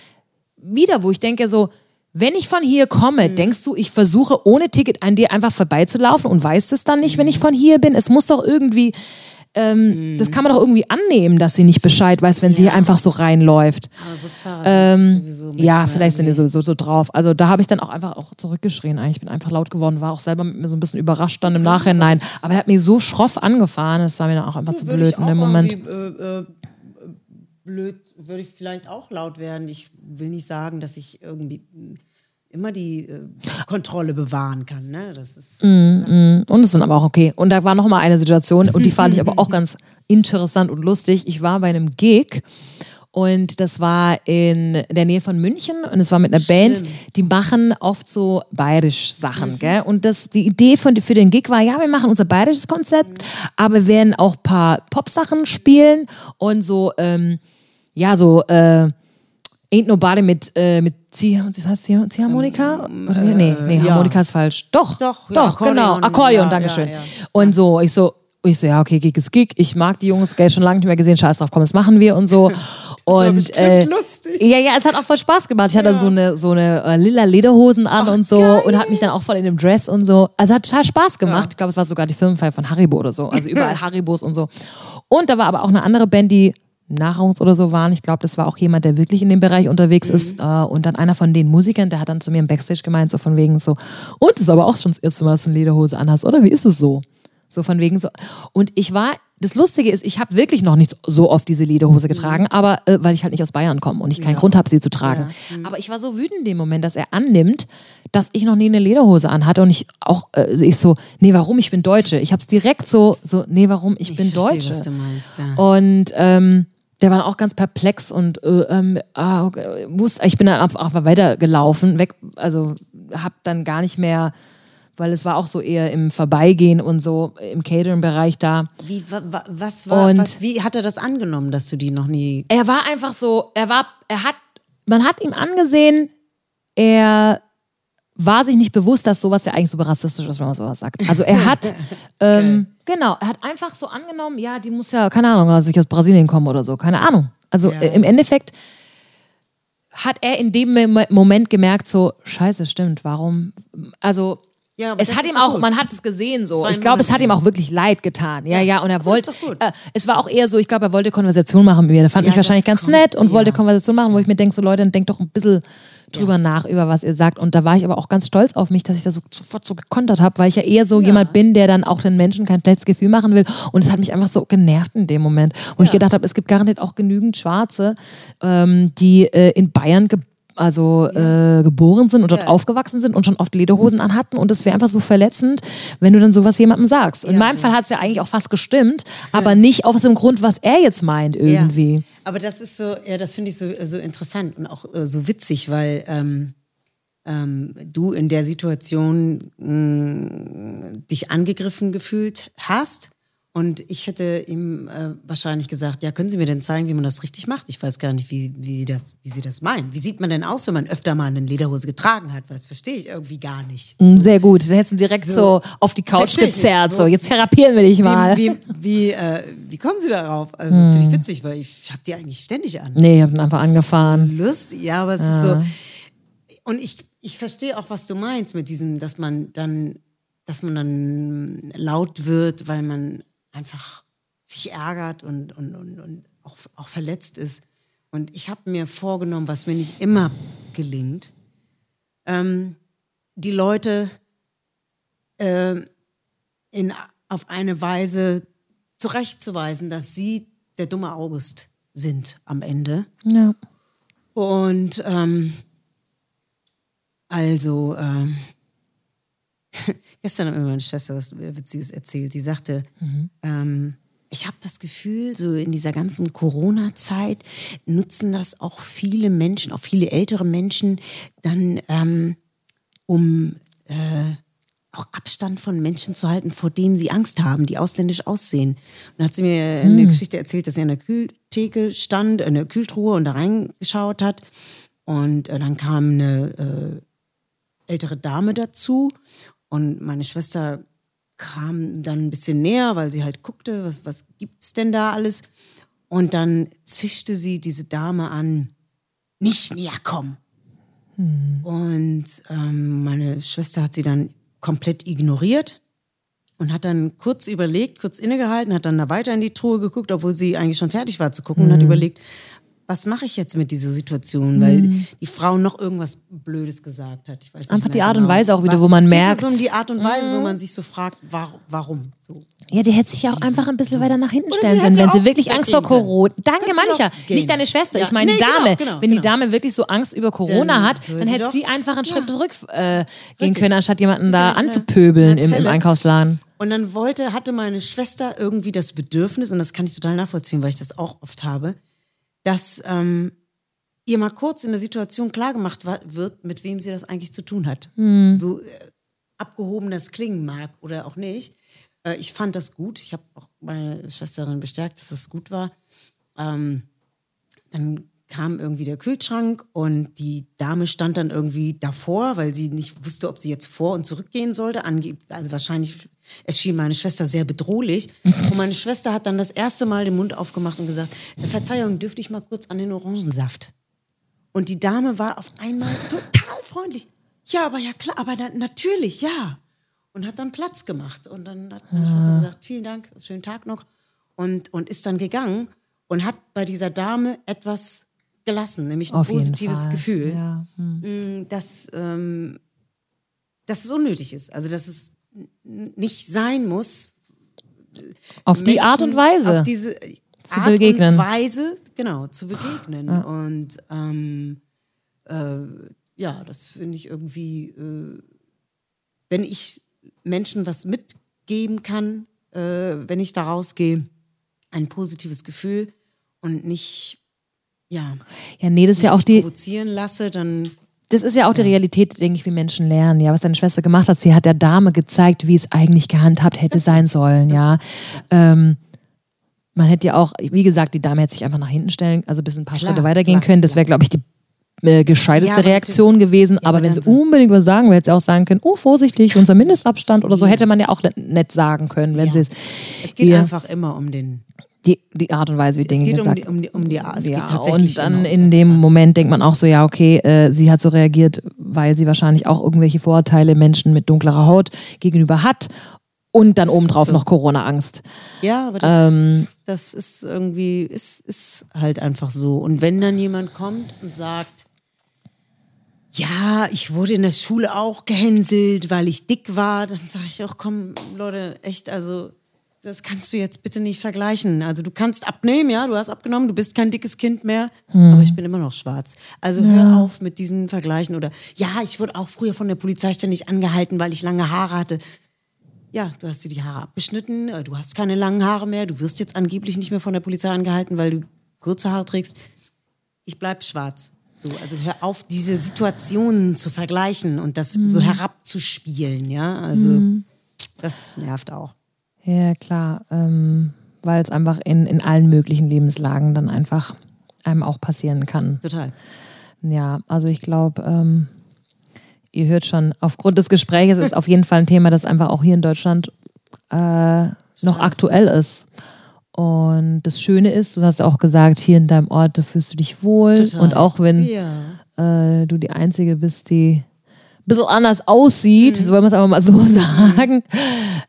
wieder, wo ich denke so, wenn ich von hier komme, Mhm. denkst du, ich versuche ohne Ticket an dir einfach vorbeizulaufen und weißt es dann nicht, wenn ich von hier bin? Es muss doch irgendwie, ähm, das kann man doch irgendwie annehmen, dass sie nicht Bescheid weiß, wenn sie hier einfach so reinläuft. Aber Busfahrer Ähm, sind ja, vielleicht sind die sowieso so drauf. Also da habe ich dann auch einfach auch zurückgeschrien. Eigentlich. Ich bin einfach laut geworden, war auch selber mit mir so ein bisschen überrascht dann im Nachhinein. Aber er hat mich so schroff angefahren, das war mir dann auch einfach zu blöd in dem Moment. Äh, äh, blöd, würde ich vielleicht auch laut werden. Ich will nicht sagen, dass ich irgendwie mh, immer die äh, Kontrolle bewahren kann. Ne? Das ist Mhm. Und es sind aber auch okay. Und da war noch mal eine Situation und die fand ich aber auch ganz interessant und lustig. Ich war bei einem Gig und das war in der Nähe von München und es war mit einer Band, die machen oft so bayerisch Sachen, gell? Und das, die Idee von, für den Gig war, ja, wir machen unser bayerisches Konzept, aber wir werden auch ein paar Pop-Sachen spielen und so, ähm, ja, so, äh, Ain't Nobody mit, äh, mit Zieh, das heißt Zieh, Ziehharmonika? Oder, nee, nee, ja. Harmonika ist falsch. Doch, Doch, ja, doch, Akkordeon, genau. Akkordeon, ja, Dankeschön. ja, ja. Und so, ich so, ich so, ja, okay, Gig ist Gig. Ich mag die Jungs, Geld schon lange nicht mehr gesehen. Scheiß drauf, komm, das machen wir und so. Und bestimmt lustig. ja, ja, es hat auch voll Spaß gemacht. Ich hatte dann so eine so eine äh, lila Lederhosen an und so und hat mich dann auch voll in dem Dress und so. Also hat total Spaß gemacht. Ich glaube, es war sogar die Firmenfeier von Haribo oder so. Also überall Haribos und so. Und da war aber auch eine andere Band, die nach uns oder so waren. Ich glaube, das war auch jemand, der wirklich in dem Bereich unterwegs ist. Äh, und dann einer von den Musikern, der hat dann zu mir im Backstage gemeint, so von wegen so, und das ist aber auch schon das erste Mal, dass du eine Lederhose anhast, oder? Wie ist es so? So von wegen so. Und ich war, das Lustige ist, ich habe wirklich noch nicht so oft diese Lederhose getragen, aber äh, weil ich halt nicht aus Bayern komme und ich keinen Grund habe, sie zu tragen. Aber ich war so wütend in dem Moment, dass er annimmt, dass ich noch nie eine Lederhose anhatte und ich auch, äh, ich so, nee, warum? Ich bin Deutsche. Ich habe es direkt so, so, nee, warum? Ich, bin verstehe, Deutsche. meinst, ja. Und ähm, der war auch ganz perplex und äh, ähm, ah, okay, wusste, ich bin dann einfach weitergelaufen, weg, also hab dann gar nicht mehr, weil es war auch so eher im Vorbeigehen und so im Catering-Bereich da. Wie, wa, wa, was war, Und- was, wie hat er das angenommen, dass du die noch nie. Er war einfach so, er war, er hat, man hat ihm angesehen, er war sich nicht bewusst, dass sowas ja eigentlich super rassistisch ist, wenn man sowas sagt. Also er hat, ähm, genau, er hat einfach so angenommen, ja, die muss ja, keine Ahnung, dass ich aus Brasilien komme oder so, keine Ahnung. Also Ja. äh, im Endeffekt hat er in dem Mom- Moment gemerkt, so, scheiße, stimmt, warum, also Ja, es hat ihm auch, gut. man hat es gesehen so. Ich glaube, es hat ihm auch wirklich leid getan. Ja, ja, und er wollte, äh, es war auch eher so, ich glaube, er wollte Konversation machen mit mir. Der fand Ja, mich wahrscheinlich ganz kommt- nett und ja. wollte Konversation machen, wo ich mir denke, so Leute, dann denkt doch ein bisschen drüber nach, über was ihr sagt. Und da war ich aber auch ganz stolz auf mich, dass ich da so sofort so gekontert habe, weil ich ja eher so jemand bin, der dann auch den Menschen kein schlechtes Gefühl machen will. Und es hat mich einfach so genervt in dem Moment, wo ich gedacht habe, es gibt garantiert auch genügend Schwarze, ähm, die äh, in Bayern ge also äh, geboren sind und dort Ja. aufgewachsen sind und schon oft Lederhosen anhatten und es wäre einfach so verletzend, wenn du dann sowas jemandem sagst. In Ja, meinem so. Fall hat es ja eigentlich auch fast gestimmt, aber nicht aus dem Grund, was er jetzt meint irgendwie. Aber das ist so, ja, das finde ich so, so interessant und auch äh, so witzig, weil ähm, ähm, du in der Situation mh, dich angegriffen gefühlt hast. Und ich hätte ihm äh, wahrscheinlich gesagt, ja, können Sie mir denn zeigen, wie man das richtig macht? Ich weiß gar nicht, wie, wie, Sie das, wie Sie das meinen. Wie sieht man denn aus, wenn man öfter mal eine Lederhose getragen hat? Das verstehe ich irgendwie gar nicht. Mm, Sehr gut. Dann hättest du direkt so, auf die Couch gezerrt. So, jetzt therapieren wir dich mal. Wie, wie, wie, äh, wie kommen Sie darauf? Also, finde ich witzig, weil ich habe die eigentlich ständig an. nee, ich hab ihn einfach angefahren. Lustig, ja, aber es ist so. Und ich, ich verstehe auch, was du meinst mit diesem, dass man dann, dass man dann laut wird, weil man einfach sich ärgert und, und, und, und auch, auch verletzt ist. Und ich habe mir vorgenommen, was mir nicht immer gelingt, ähm, die Leute ähm, in, auf eine Weise zurechtzuweisen, dass sie der dumme August sind am Ende. Ja. Und ähm, also, ähm, gestern hat mir meine Schwester was Witziges erzählt. Sie sagte, ähm, ich habe das Gefühl, so in dieser ganzen Corona-Zeit nutzen das auch viele Menschen, auch viele ältere Menschen, dann ähm, um äh, auch Abstand von Menschen zu halten, vor denen sie Angst haben, die ausländisch aussehen. Und dann hat sie mir eine Geschichte erzählt, dass sie an der Kühltheke stand, in der Kühltruhe und da reingeschaut hat. Und äh, dann kam eine äh, ältere Dame dazu und meine Schwester kam dann ein bisschen näher, weil sie halt guckte, was, was gibt's denn da alles? Und dann zischte sie diese Dame an, nicht näher kommen. Hm. Und ähm, meine Schwester hat sie dann komplett ignoriert und hat dann kurz überlegt, kurz innegehalten, hat dann da weiter in die Truhe geguckt, obwohl sie eigentlich schon fertig war zu gucken hm. und hat hm. überlegt, was mache ich jetzt mit dieser Situation, weil mhm. die Frau noch irgendwas Blödes gesagt hat. Ich weiß Einfach die Art genau. und Weise auch wieder, wo man merkt. Es geht um die Art und Weise, mhm. wo man sich so fragt, warum. So. Ja, die hätte sich ja auch einfach ein bisschen weiter nach hinten stellen können, wenn sie wirklich Angst vor Corona. Danke, ja. Nicht deine Schwester. Ja. Ich meine nee, die Dame. Genau, genau, wenn die genau. Dame wirklich so Angst über Corona dann hat, dann hätte sie einfach einen Schritt ja. zurück äh, gehen können, anstatt jemanden sie da anzupöbeln im, im Einkaufsladen. Und dann wollte, hatte meine Schwester irgendwie das Bedürfnis, und das kann ich total nachvollziehen, weil ich das auch oft habe, dass ähm, ihr mal kurz in der Situation klargemacht wird, mit wem sie das eigentlich zu tun hat. Mhm. So äh, abgehoben das klingen mag oder auch nicht. Äh, ich fand das gut. Ich habe auch meine Schwesterin bestärkt, dass das gut war. Ähm, dann kam irgendwie der Kühlschrank und die Dame stand dann irgendwie davor, weil sie nicht wusste, ob sie jetzt vor und zurückgehen sollte. Also wahrscheinlich erschien meine Schwester sehr bedrohlich. Und meine Schwester hat dann das erste Mal den Mund aufgemacht und gesagt, Verzeihung, dürfte ich mal kurz an den Orangensaft? Und die Dame war auf einmal total freundlich. Ja, aber ja klar, aber na, natürlich, ja. Und hat dann Platz gemacht. Und dann hat meine. Schwester gesagt, vielen Dank, schönen Tag noch. Und, und ist dann gegangen und hat bei dieser Dame etwas gelassen, nämlich ein auf positives Gefühl, ja. hm. dass, ähm, dass es unnötig ist. Also, dass es nicht sein muss. Auf Menschen, die Art und Weise. Auf diese, zu Art begegnen. und Weise, genau, zu begegnen. Ja. Und ähm, äh, ja, das finde ich irgendwie, äh, wenn ich Menschen was mitgeben kann, äh, wenn ich da rausgehe, ein positives Gefühl und nicht, ja, ja nee, das ist ja auch die provozieren lasse, dann das ist ja auch die Realität, denke ich, wie Menschen lernen. Ja, was deine Schwester gemacht hat, sie hat der Dame gezeigt, wie es eigentlich gehandhabt hätte sein sollen. Ja, ähm, man hätte ja auch, wie gesagt, die Dame hätte sich einfach nach hinten stellen, also bis ein paar klar, Schritte weitergehen klar, können. Das wäre, glaube ich, die äh, gescheiteste ja, Reaktion gewesen. Ja, aber wenn sie unbedingt was sagen hätte sie auch sagen können, oh, vorsichtig, unser Mindestabstand oder so, hätte man ja auch nett sagen können, wenn ja. sie es. Es geht einfach immer um den die, die Art und Weise, wie Dinge es geht gesagt um die, um um die es ja, geht tatsächlich Und dann in dem Moment denkt man auch so, ja, okay, äh, sie hat so reagiert, weil sie wahrscheinlich auch irgendwelche Vorurteile Menschen mit dunklerer Haut gegenüber hat und dann obendrauf so. noch Corona-Angst. Ja, aber das, ähm, das ist irgendwie, ist, ist halt einfach so. Und wenn dann jemand kommt und sagt, ja, ich wurde in der Schule auch gehänselt, weil ich dick war, dann sage ich auch, komm, Leute, echt, also das kannst du jetzt bitte nicht vergleichen. Also du kannst abnehmen, ja, du hast abgenommen, du bist kein dickes Kind mehr, hm. aber ich bin immer noch schwarz. Also ja. hör auf mit diesen Vergleichen oder ja, ich wurde auch früher von der Polizei ständig angehalten, weil ich lange Haare hatte ja, du hast dir die Haare abgeschnitten, äh, du hast keine langen Haare mehr, du wirst jetzt angeblich nicht mehr von der Polizei angehalten, weil du kurze Haare trägst. Ich bleib schwarz. So, also hör auf, diese Situationen zu vergleichen und das mhm. so herabzuspielen, ja. Also mhm. das nervt auch. Ja, klar. Ähm, weil es einfach in, in allen möglichen Lebenslagen dann einfach einem auch passieren kann. Total. Ja, also ich glaube, ähm, ihr hört schon, aufgrund des Gesprächs ist auf jeden Fall ein Thema, das einfach auch hier in Deutschland äh, noch aktuell ist. Und das Schöne ist, du hast auch gesagt, hier in deinem Ort, da fühlst du dich wohl. Total. Und auch wenn ja. äh, du die Einzige bist, die bisschen anders aussieht, mhm. so wollen wir es einfach mal so sagen,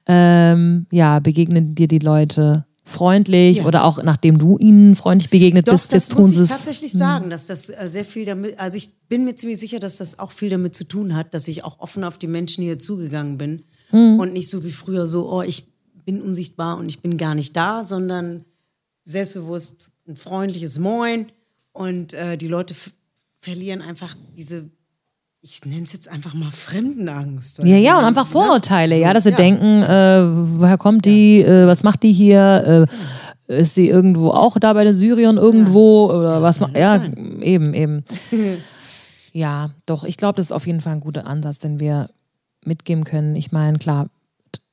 ähm, ja, begegnen dir die Leute freundlich ja. oder auch nachdem du ihnen freundlich begegnet Doch, bist, jetzt tun sie es. Ich tatsächlich sagen, dass das äh, sehr viel damit, also ich bin mir ziemlich sicher, dass das auch viel damit zu tun hat, dass ich auch offen auf die Menschen hier zugegangen bin mhm. und nicht so wie früher so, oh, ich bin unsichtbar und ich bin gar nicht da, sondern selbstbewusst ein freundliches Moin und äh, die Leute verlieren einfach diese ich nenne es jetzt einfach mal Fremdenangst. Ja, ja, und einfach ne? Vorurteile, ja, dass sie ja. denken, äh, woher kommt die, äh, was macht die hier, äh, ist sie irgendwo auch da bei der Syrien irgendwo ja. oder was macht, ja, eben, eben. ja, doch, ich glaube, das ist auf jeden Fall ein guter Ansatz, denn wir mitgeben können. Ich meine, klar,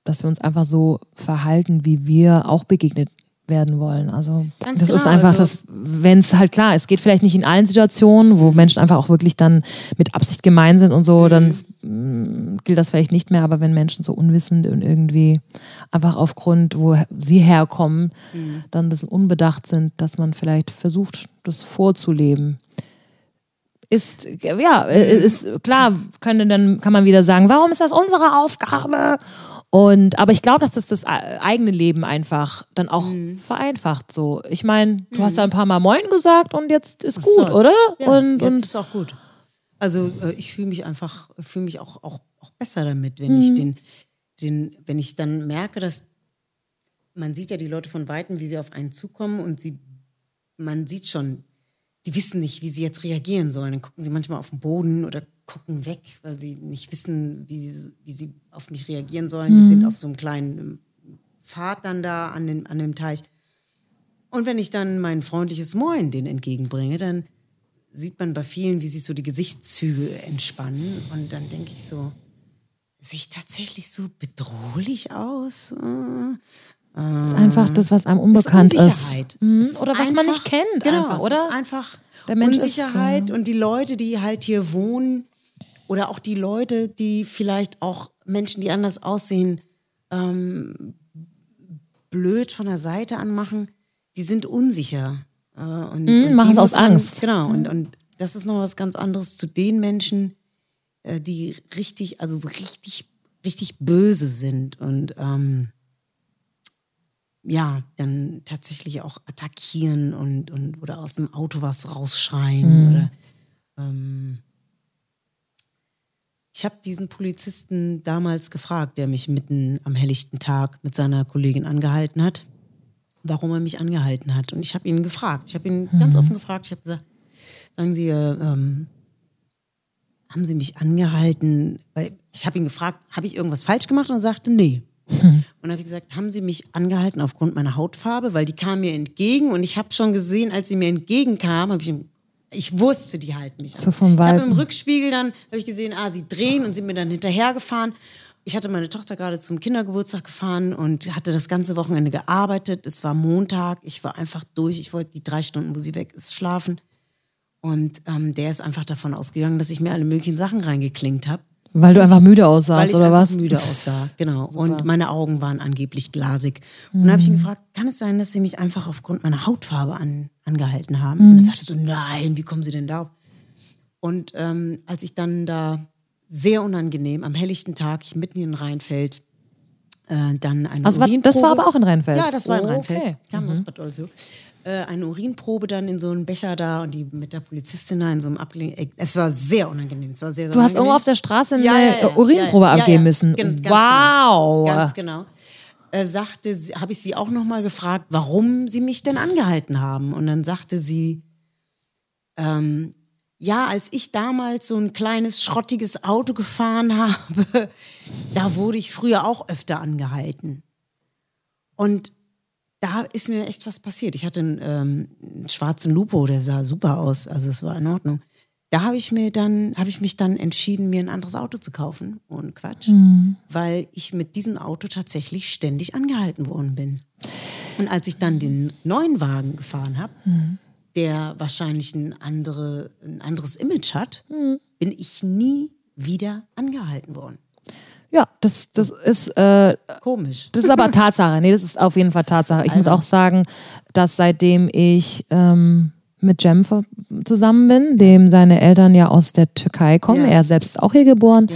dass wir uns einfach so verhalten, wie wir auch begegnet werden wollen. Also Ganz das klar, ist einfach also das, wenn es halt klar, es geht vielleicht nicht in allen Situationen, wo Menschen einfach auch wirklich dann mit Absicht gemein sind und so, mhm. dann mh, gilt das vielleicht nicht mehr, aber wenn Menschen so unwissend und irgendwie einfach aufgrund, wo sie herkommen, mhm. dann ein bisschen unbedacht sind, dass man vielleicht versucht, das vorzuleben ist, ja, ist klar, können dann, kann man wieder sagen, warum ist das unsere Aufgabe? Und, aber ich glaube, dass das das eigene Leben einfach dann auch mhm. vereinfacht. So, ich meine, du mhm. hast da ein paar Mal Moin gesagt und jetzt ist gut, oder? Ja, und, jetzt und ist auch gut. Also äh, ich fühle mich einfach, fühle mich auch, auch, auch besser damit, wenn mhm. ich den, den, wenn ich dann merke, dass man sieht ja die Leute von Weitem, wie sie auf einen zukommen und sie, man sieht schon, die wissen nicht, wie sie jetzt reagieren sollen. Dann gucken sie manchmal auf den Boden oder gucken weg, weil sie nicht wissen, wie sie, wie sie auf mich reagieren sollen. Mhm. Die sind auf so einem kleinen ähm, Pfad dann da an, den, an dem Teich. Und wenn ich dann mein freundliches Moin denen entgegenbringe, dann sieht man bei vielen, wie sich so die Gesichtszüge entspannen. Und dann denke ich so, sehe ich tatsächlich so bedrohlich aus? Äh, das ist einfach das, was einem unbekannt ist. Unsicherheit. Mhm. ist oder was einfach, man nicht kennt, genau, einfach, oder? Es ist einfach Unsicherheit ist, und die Leute, die halt hier wohnen oder auch die Leute, die vielleicht auch Menschen, die anders aussehen, ähm, blöd von der Seite anmachen, die sind unsicher. Äh, und, mhm, und machen es aus man, Angst. Genau, mhm. und, und das ist noch was ganz anderes zu den Menschen, äh, die richtig, also so richtig, richtig böse sind und ähm, ja, dann tatsächlich auch attackieren und, und oder aus dem Auto was rausschreien. Mhm. Oder, ähm ich habe diesen Polizisten damals gefragt, der mich mitten am helllichten Tag mit seiner Kollegin angehalten hat, warum er mich angehalten hat. Und ich habe ihn gefragt. Ich habe ihn mhm. ganz offen gefragt. Ich habe gesagt, sagen Sie, äh, ähm, haben Sie mich angehalten? Weil ich habe ihn gefragt, habe ich irgendwas falsch gemacht? Und er sagte, nee. Hm. Und habe ich gesagt, haben Sie mich angehalten aufgrund meiner Hautfarbe, weil die kam mir entgegen und ich habe schon gesehen, als sie mir entgegenkam, habe ich ich wusste, die halten mich. So vom ich habe im Rückspiegel dann habe ich gesehen, ah, sie drehen und sind mir dann hinterhergefahren. Ich hatte meine Tochter gerade zum Kindergeburtstag gefahren und hatte das ganze Wochenende gearbeitet. Es war Montag, ich war einfach durch. Ich wollte die drei Stunden, wo sie weg ist, schlafen. Und ähm, der ist einfach davon ausgegangen, dass ich mir alle möglichen Sachen reingeklingt habe. Weil du einfach müde aussahst, weil ich oder was? müde aussah, genau. Und meine Augen waren angeblich glasig. Und dann habe ich ihn mhm. gefragt, kann es sein, dass sie mich einfach aufgrund meiner Hautfarbe an, angehalten haben? Mhm. Und er sagte so, nein, wie kommen sie denn da? Und ähm, als ich dann da sehr unangenehm am helllichten Tag, ich mitten in Rheinfeld, äh, dann eine also Urinprobe. Das war aber auch in Rheinfeld? Ja, das war in oh, Rheinfeld. Okay. Mhm. Bad Oldesloe äh, eine Urinprobe dann in so einen Becher da und die mit der Polizistin da in so einem Ablehnung. Es war sehr unangenehm. Es war sehr, sehr du hast irgendwo auf der Straße eine ja, ja, ja, Urinprobe abgeben müssen. Gen genau. wow. Genau. Ganz genau. Äh, sagte, habe ich sie auch noch mal gefragt, warum sie mich denn angehalten haben. Und dann sagte sie, ähm, ja, als ich damals so ein kleines schrottiges Auto gefahren habe, da wurde ich früher auch öfter angehalten. Und da ist mir echt was passiert. Ich hatte einen, ähm, einen, schwarzen Lupo, der sah super aus, also es war in Ordnung. Da habe ich mir dann, habe ich mich dann entschieden, mir ein anderes Auto zu kaufen, ohne Quatsch, mhm. weil ich mit diesem Auto tatsächlich ständig angehalten worden bin. Und als ich dann den neuen Wagen gefahren habe, mhm. Der wahrscheinlich ein, andere, ein anderes Image hat, mhm. bin ich nie wieder angehalten worden. Ja, das, das ist äh, komisch. Das ist aber Tatsache. Nee, das ist auf jeden Fall Tatsache. Ich muss auch sagen, dass seitdem ich ähm, mit Cem zusammen bin, dem seine Eltern ja aus der Türkei kommen, ja. er selbst ist auch hier geboren, ja.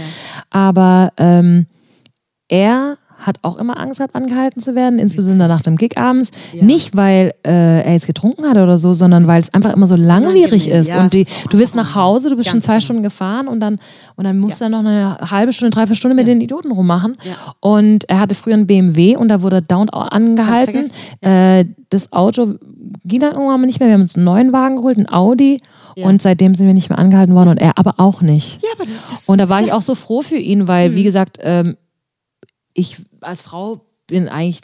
aber ähm, er hat auch immer Angst gehabt, angehalten zu werden, insbesondere nach dem Gig abends. Ja. Nicht, weil äh, er jetzt getrunken hat oder so, sondern weil es einfach immer so, so langwierig ist. Ja, und die, du bist nach Hause, du bist schon zwei genau. Stunden gefahren und dann, und dann musst ja. du dann noch eine halbe Stunde, dreiviertel Stunde mit den Idioten rummachen. Und er hatte früher einen BMW und da wurde Down angehalten. Äh, das Auto ging dann irgendwann mal nicht mehr. Wir haben uns einen neuen Wagen geholt, einen Audi. Und seitdem sind wir nicht mehr angehalten worden und er aber auch nicht. Ja, aber das, das und da war ich auch so froh für ihn, weil, mhm. wie gesagt, ähm, ich als Frau bin eigentlich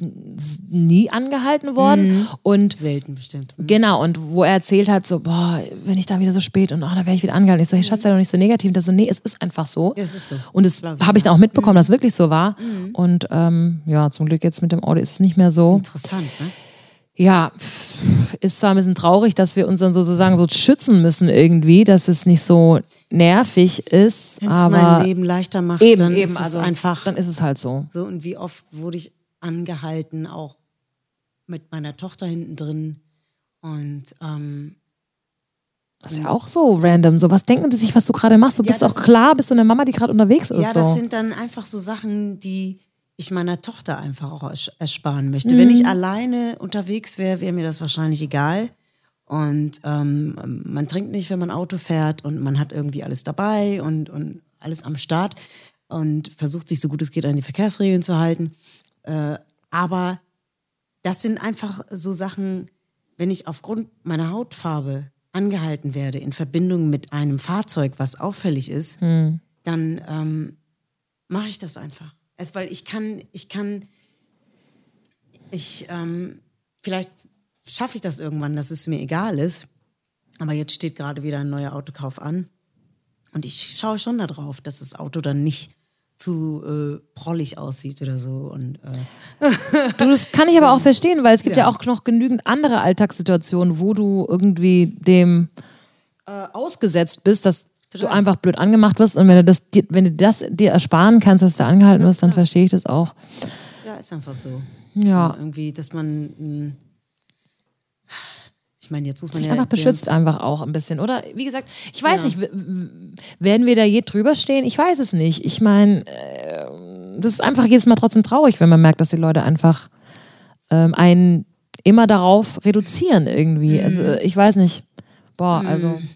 nie angehalten worden. Mhm. Und Selten bestimmt. Mhm. Genau, und wo er erzählt hat, so, boah, wenn ich da wieder so spät und oh, da wäre ich wieder angehalten. Ich so, hey Schatz, sei doch nicht so negativ. Und der so, nee, es ist einfach so. Es ist so. Und das habe ich dann auch mitbekommen, mhm. dass es wirklich so war. Mhm. Und ähm, ja, zum Glück jetzt mit dem Audi ist es nicht mehr so. Interessant, ne? Ja, ist zwar ein bisschen traurig, dass wir uns dann sozusagen so schützen müssen irgendwie, dass es nicht so nervig ist. Wenn es mein Leben leichter macht, eben, dann eben, ist also, es einfach. Dann ist es halt so. So, und wie oft wurde ich angehalten, auch mit meiner Tochter hinten drin. Und ähm, das ist ja auch so random. So, was denken die sich, was du gerade machst? Du ja, bist auch klar, bist du eine Mama, die gerade unterwegs ist. Ja, das so. sind dann einfach so Sachen, die ich meiner Tochter einfach auch ersparen möchte. Mhm. Wenn ich alleine unterwegs wäre, wäre mir das wahrscheinlich egal. Und ähm, man trinkt nicht, wenn man Auto fährt und man hat irgendwie alles dabei und, und alles am Start und versucht sich so gut es geht an die Verkehrsregeln zu halten. Äh, aber das sind einfach so Sachen, wenn ich aufgrund meiner Hautfarbe angehalten werde in Verbindung mit einem Fahrzeug, was auffällig ist, hm. dann ähm, mache ich das einfach. Also, weil ich kann, ich kann, ich, ähm, vielleicht schaffe ich das irgendwann, dass es mir egal ist. Aber jetzt steht gerade wieder ein neuer Autokauf an. Und ich schaue schon darauf, dass das Auto dann nicht zu äh, prollig aussieht oder so. Und, äh. du, das kann ich aber auch verstehen, weil es gibt ja. ja auch noch genügend andere Alltagssituationen, wo du irgendwie dem äh, ausgesetzt bist, dass Total. du einfach blöd angemacht wirst. Und wenn du das, wenn du das dir ersparen kannst, dass du angehalten wirst, dann verstehe ich das auch. Ja, ist einfach so. Ja. So irgendwie, dass man. Hm, ich meine, jetzt muss man sich ja. einfach beschützt einfach auch ein bisschen, oder? Wie gesagt, ich weiß ja. nicht, werden wir da je drüber stehen? Ich weiß es nicht. Ich meine, äh, das ist einfach jedes Mal trotzdem traurig, wenn man merkt, dass die Leute einfach ähm, einen immer darauf reduzieren irgendwie. Mhm. Also ich weiß nicht. Boah, also. Mhm.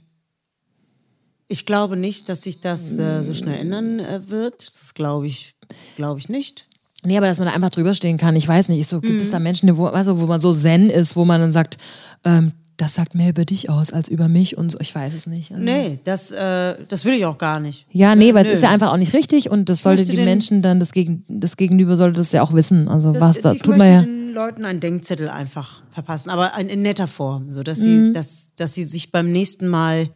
Ich glaube nicht, dass sich das äh, so schnell ändern äh, wird. Das glaube ich, glaube ich nicht. Nee, aber dass man da einfach drüber stehen kann, ich weiß nicht. So, gibt mhm. es da Menschen, wo, also, wo man so zen ist, wo man dann sagt, ähm, das sagt mehr über dich aus als über mich und so. Ich weiß es nicht. Also. Nee, das, äh, das will ich auch gar nicht. Ja, nee, weil Nö. es ist ja einfach auch nicht richtig und das sollte die Menschen dann, das, Gegen, das Gegenüber sollte das ja auch wissen. Also das, was da ich tut man ja. den Leuten einen Denkzettel einfach verpassen, aber in netter Form, so dass mhm. sie, dass, dass sie sich beim nächsten Mal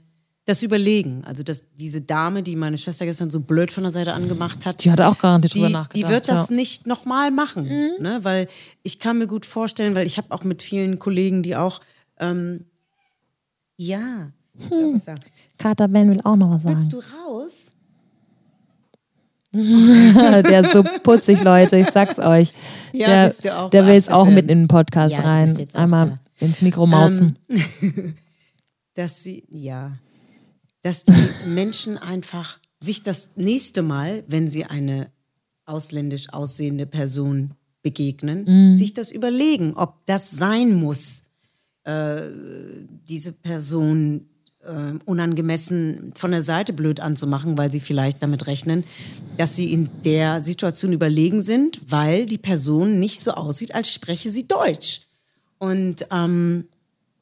das überlegen. Also dass diese Dame, die meine Schwester gestern so blöd von der Seite angemacht hat, die hat auch gar nicht drüber nachgedacht. Die wird das ja. nicht nochmal machen, mhm. ne? weil ich kann mir gut vorstellen, weil ich habe auch mit vielen Kollegen, die auch ähm, ja. Hm. Kater Ben will auch noch was sagen. Willst du raus? der ist so putzig, Leute, ich sag's euch. Ja, der, der will jetzt auch mit in den Podcast ja, rein. Einmal ins Mikro mauzen. Ähm, dass sie, ja, dass die Menschen einfach sich das nächste Mal, wenn sie eine ausländisch aussehende Person begegnen, mm. sich das überlegen, ob das sein muss, äh, diese Person äh, unangemessen von der Seite blöd anzumachen, weil sie vielleicht damit rechnen, dass sie in der Situation überlegen sind, weil die Person nicht so aussieht, als spreche sie Deutsch. Und ähm,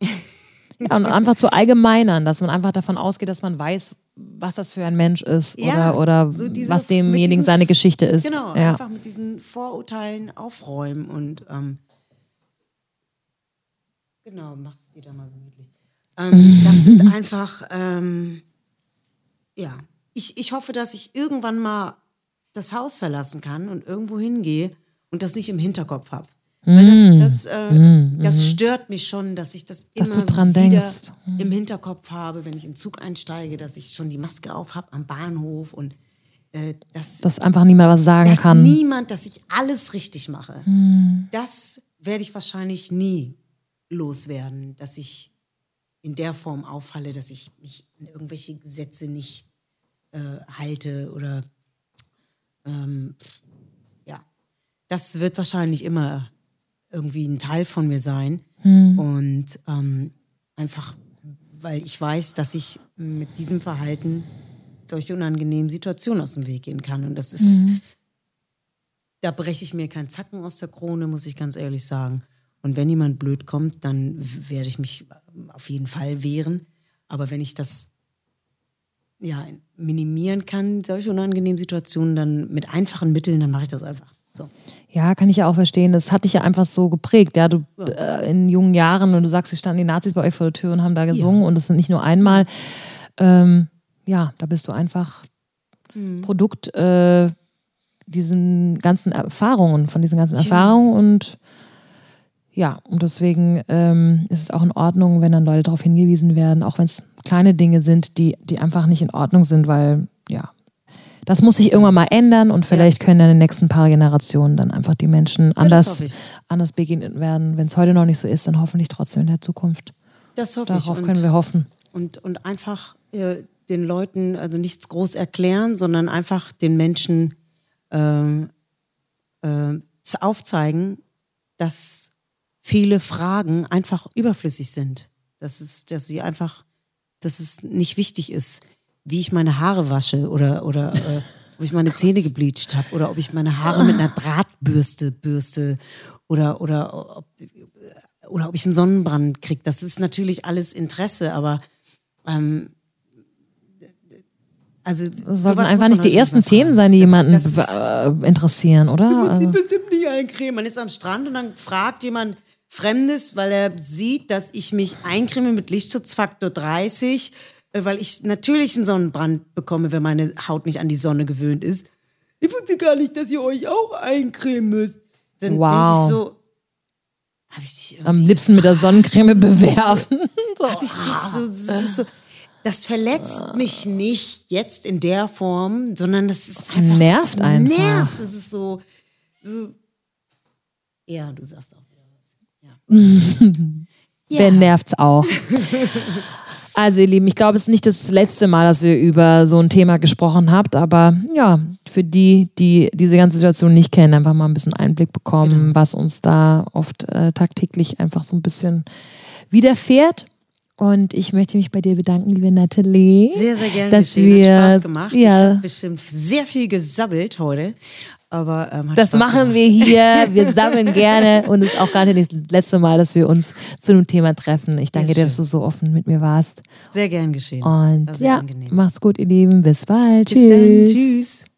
ja, und einfach zu allgemeinern, dass man einfach davon ausgeht, dass man weiß, was das für ein Mensch ist ja, oder, oder so diese, was demjenigen diesen, seine Geschichte ist. Genau, ja. einfach mit diesen Vorurteilen aufräumen und ähm, Genau, mach es dir da mal gemütlich. Ähm, das sind einfach, ähm, ja, ich, ich hoffe, dass ich irgendwann mal das Haus verlassen kann und irgendwo hingehe und das nicht im Hinterkopf habe. Weil das, das, äh, mm, das mhm. stört mich schon, dass ich das dass immer wieder denkst. Mm. im Hinterkopf habe, wenn ich im Zug einsteige, dass ich schon die Maske auf habe am Bahnhof und äh, dass, dass einfach niemand was sagen dass kann. Niemand, dass ich alles richtig mache. Mm. Das werde ich wahrscheinlich nie loswerden, dass ich in der Form auffalle, dass ich mich an irgendwelche Gesetze nicht äh, halte oder ähm, ja, das wird wahrscheinlich immer irgendwie ein Teil von mir sein hm. und ähm, einfach, weil ich weiß, dass ich mit diesem Verhalten solche unangenehmen Situationen aus dem Weg gehen kann und das ist, mhm. da breche ich mir keinen Zacken aus der Krone, muss ich ganz ehrlich sagen. Und wenn jemand blöd kommt, dann werde ich mich auf jeden Fall wehren. Aber wenn ich das ja, minimieren kann, solche unangenehmen Situationen, dann mit einfachen Mitteln, dann mache ich das einfach. So. Ja, kann ich ja auch verstehen. Das hat dich ja einfach so geprägt. Ja, du äh, in jungen Jahren und du sagst, sie standen die Nazis bei euch vor der Tür und haben da gesungen und das sind nicht nur einmal. Ähm, ja, da bist du einfach Mhm. Produkt äh, diesen ganzen Erfahrungen, von diesen ganzen Erfahrungen und ja, und deswegen ähm, ist es auch in Ordnung, wenn dann Leute darauf hingewiesen werden, auch wenn es kleine Dinge sind, die, die einfach nicht in Ordnung sind, weil ja, das muss sich irgendwann mal ändern und vielleicht können dann in den nächsten paar Generationen dann einfach die Menschen anders, anders begegnet werden. Wenn es heute noch nicht so ist, dann hoffentlich trotzdem in der Zukunft. Das hoffe Darauf ich. können wir hoffen. und, und einfach äh, den Leuten, also nichts groß erklären, sondern einfach den Menschen ähm, äh, z- aufzeigen, dass viele Fragen einfach überflüssig sind. Dass, es, dass sie einfach, dass es nicht wichtig ist, wie ich meine Haare wasche oder, oder äh, ob ich meine Zähne gebleicht habe oder ob ich meine Haare mit einer Drahtbürste bürste oder, oder, ob, oder ob ich einen Sonnenbrand kriege. Das ist natürlich alles Interesse, aber ähm, also Das sollten einfach nicht die ersten Themen sein, die jemanden äh, interessieren, oder? Du musst Also, sie bestimmt nicht eincremen. Man ist am Strand und dann fragt jemand Fremdes, weil er sieht, dass ich mich eincreme mit Lichtschutzfaktor 30, äh, weil ich natürlich einen Sonnenbrand bekomme, wenn meine Haut nicht an die Sonne gewöhnt ist. Ich wusste gar nicht, dass ihr euch auch eincremen müsst. Dann Wow. denke ich so, habe ich dich am liebsten mit der Sonnencreme bewerfen. so. hab ich dich so, das, ist so, das verletzt mich nicht jetzt in der Form, sondern das ist einfach. nervt das einfach. Nervt. Das ist so, so. Ja, du sagst auch wieder was. Ja. Wer nervt's auch? Also ihr Lieben, ich glaube, es ist nicht das letzte Mal, dass wir über so ein Thema gesprochen habt, aber ja, für die, die diese ganze Situation nicht kennen, einfach mal ein bisschen Einblick bekommen, Genau. was uns da oft äh, tagtäglich einfach so ein bisschen widerfährt. Und ich möchte mich bei dir bedanken, liebe Nathalie. Sehr, sehr gerne. dass geschehen. wir, Hat Spaß gemacht. Ich Ja, habe bestimmt sehr viel gesabbelt heute. Aber ähm, Das Spaß machen gemacht. wir hier. Wir sammeln gerne und es ist auch gerade nicht das letzte Mal, dass wir uns zu einem Thema treffen. Ich danke dir, dass du so offen mit mir warst. Sehr gern geschehen. Und ja, angenehm. macht's gut, ihr Lieben. Bis bald. Bis Tschüss. dann. Tschüss.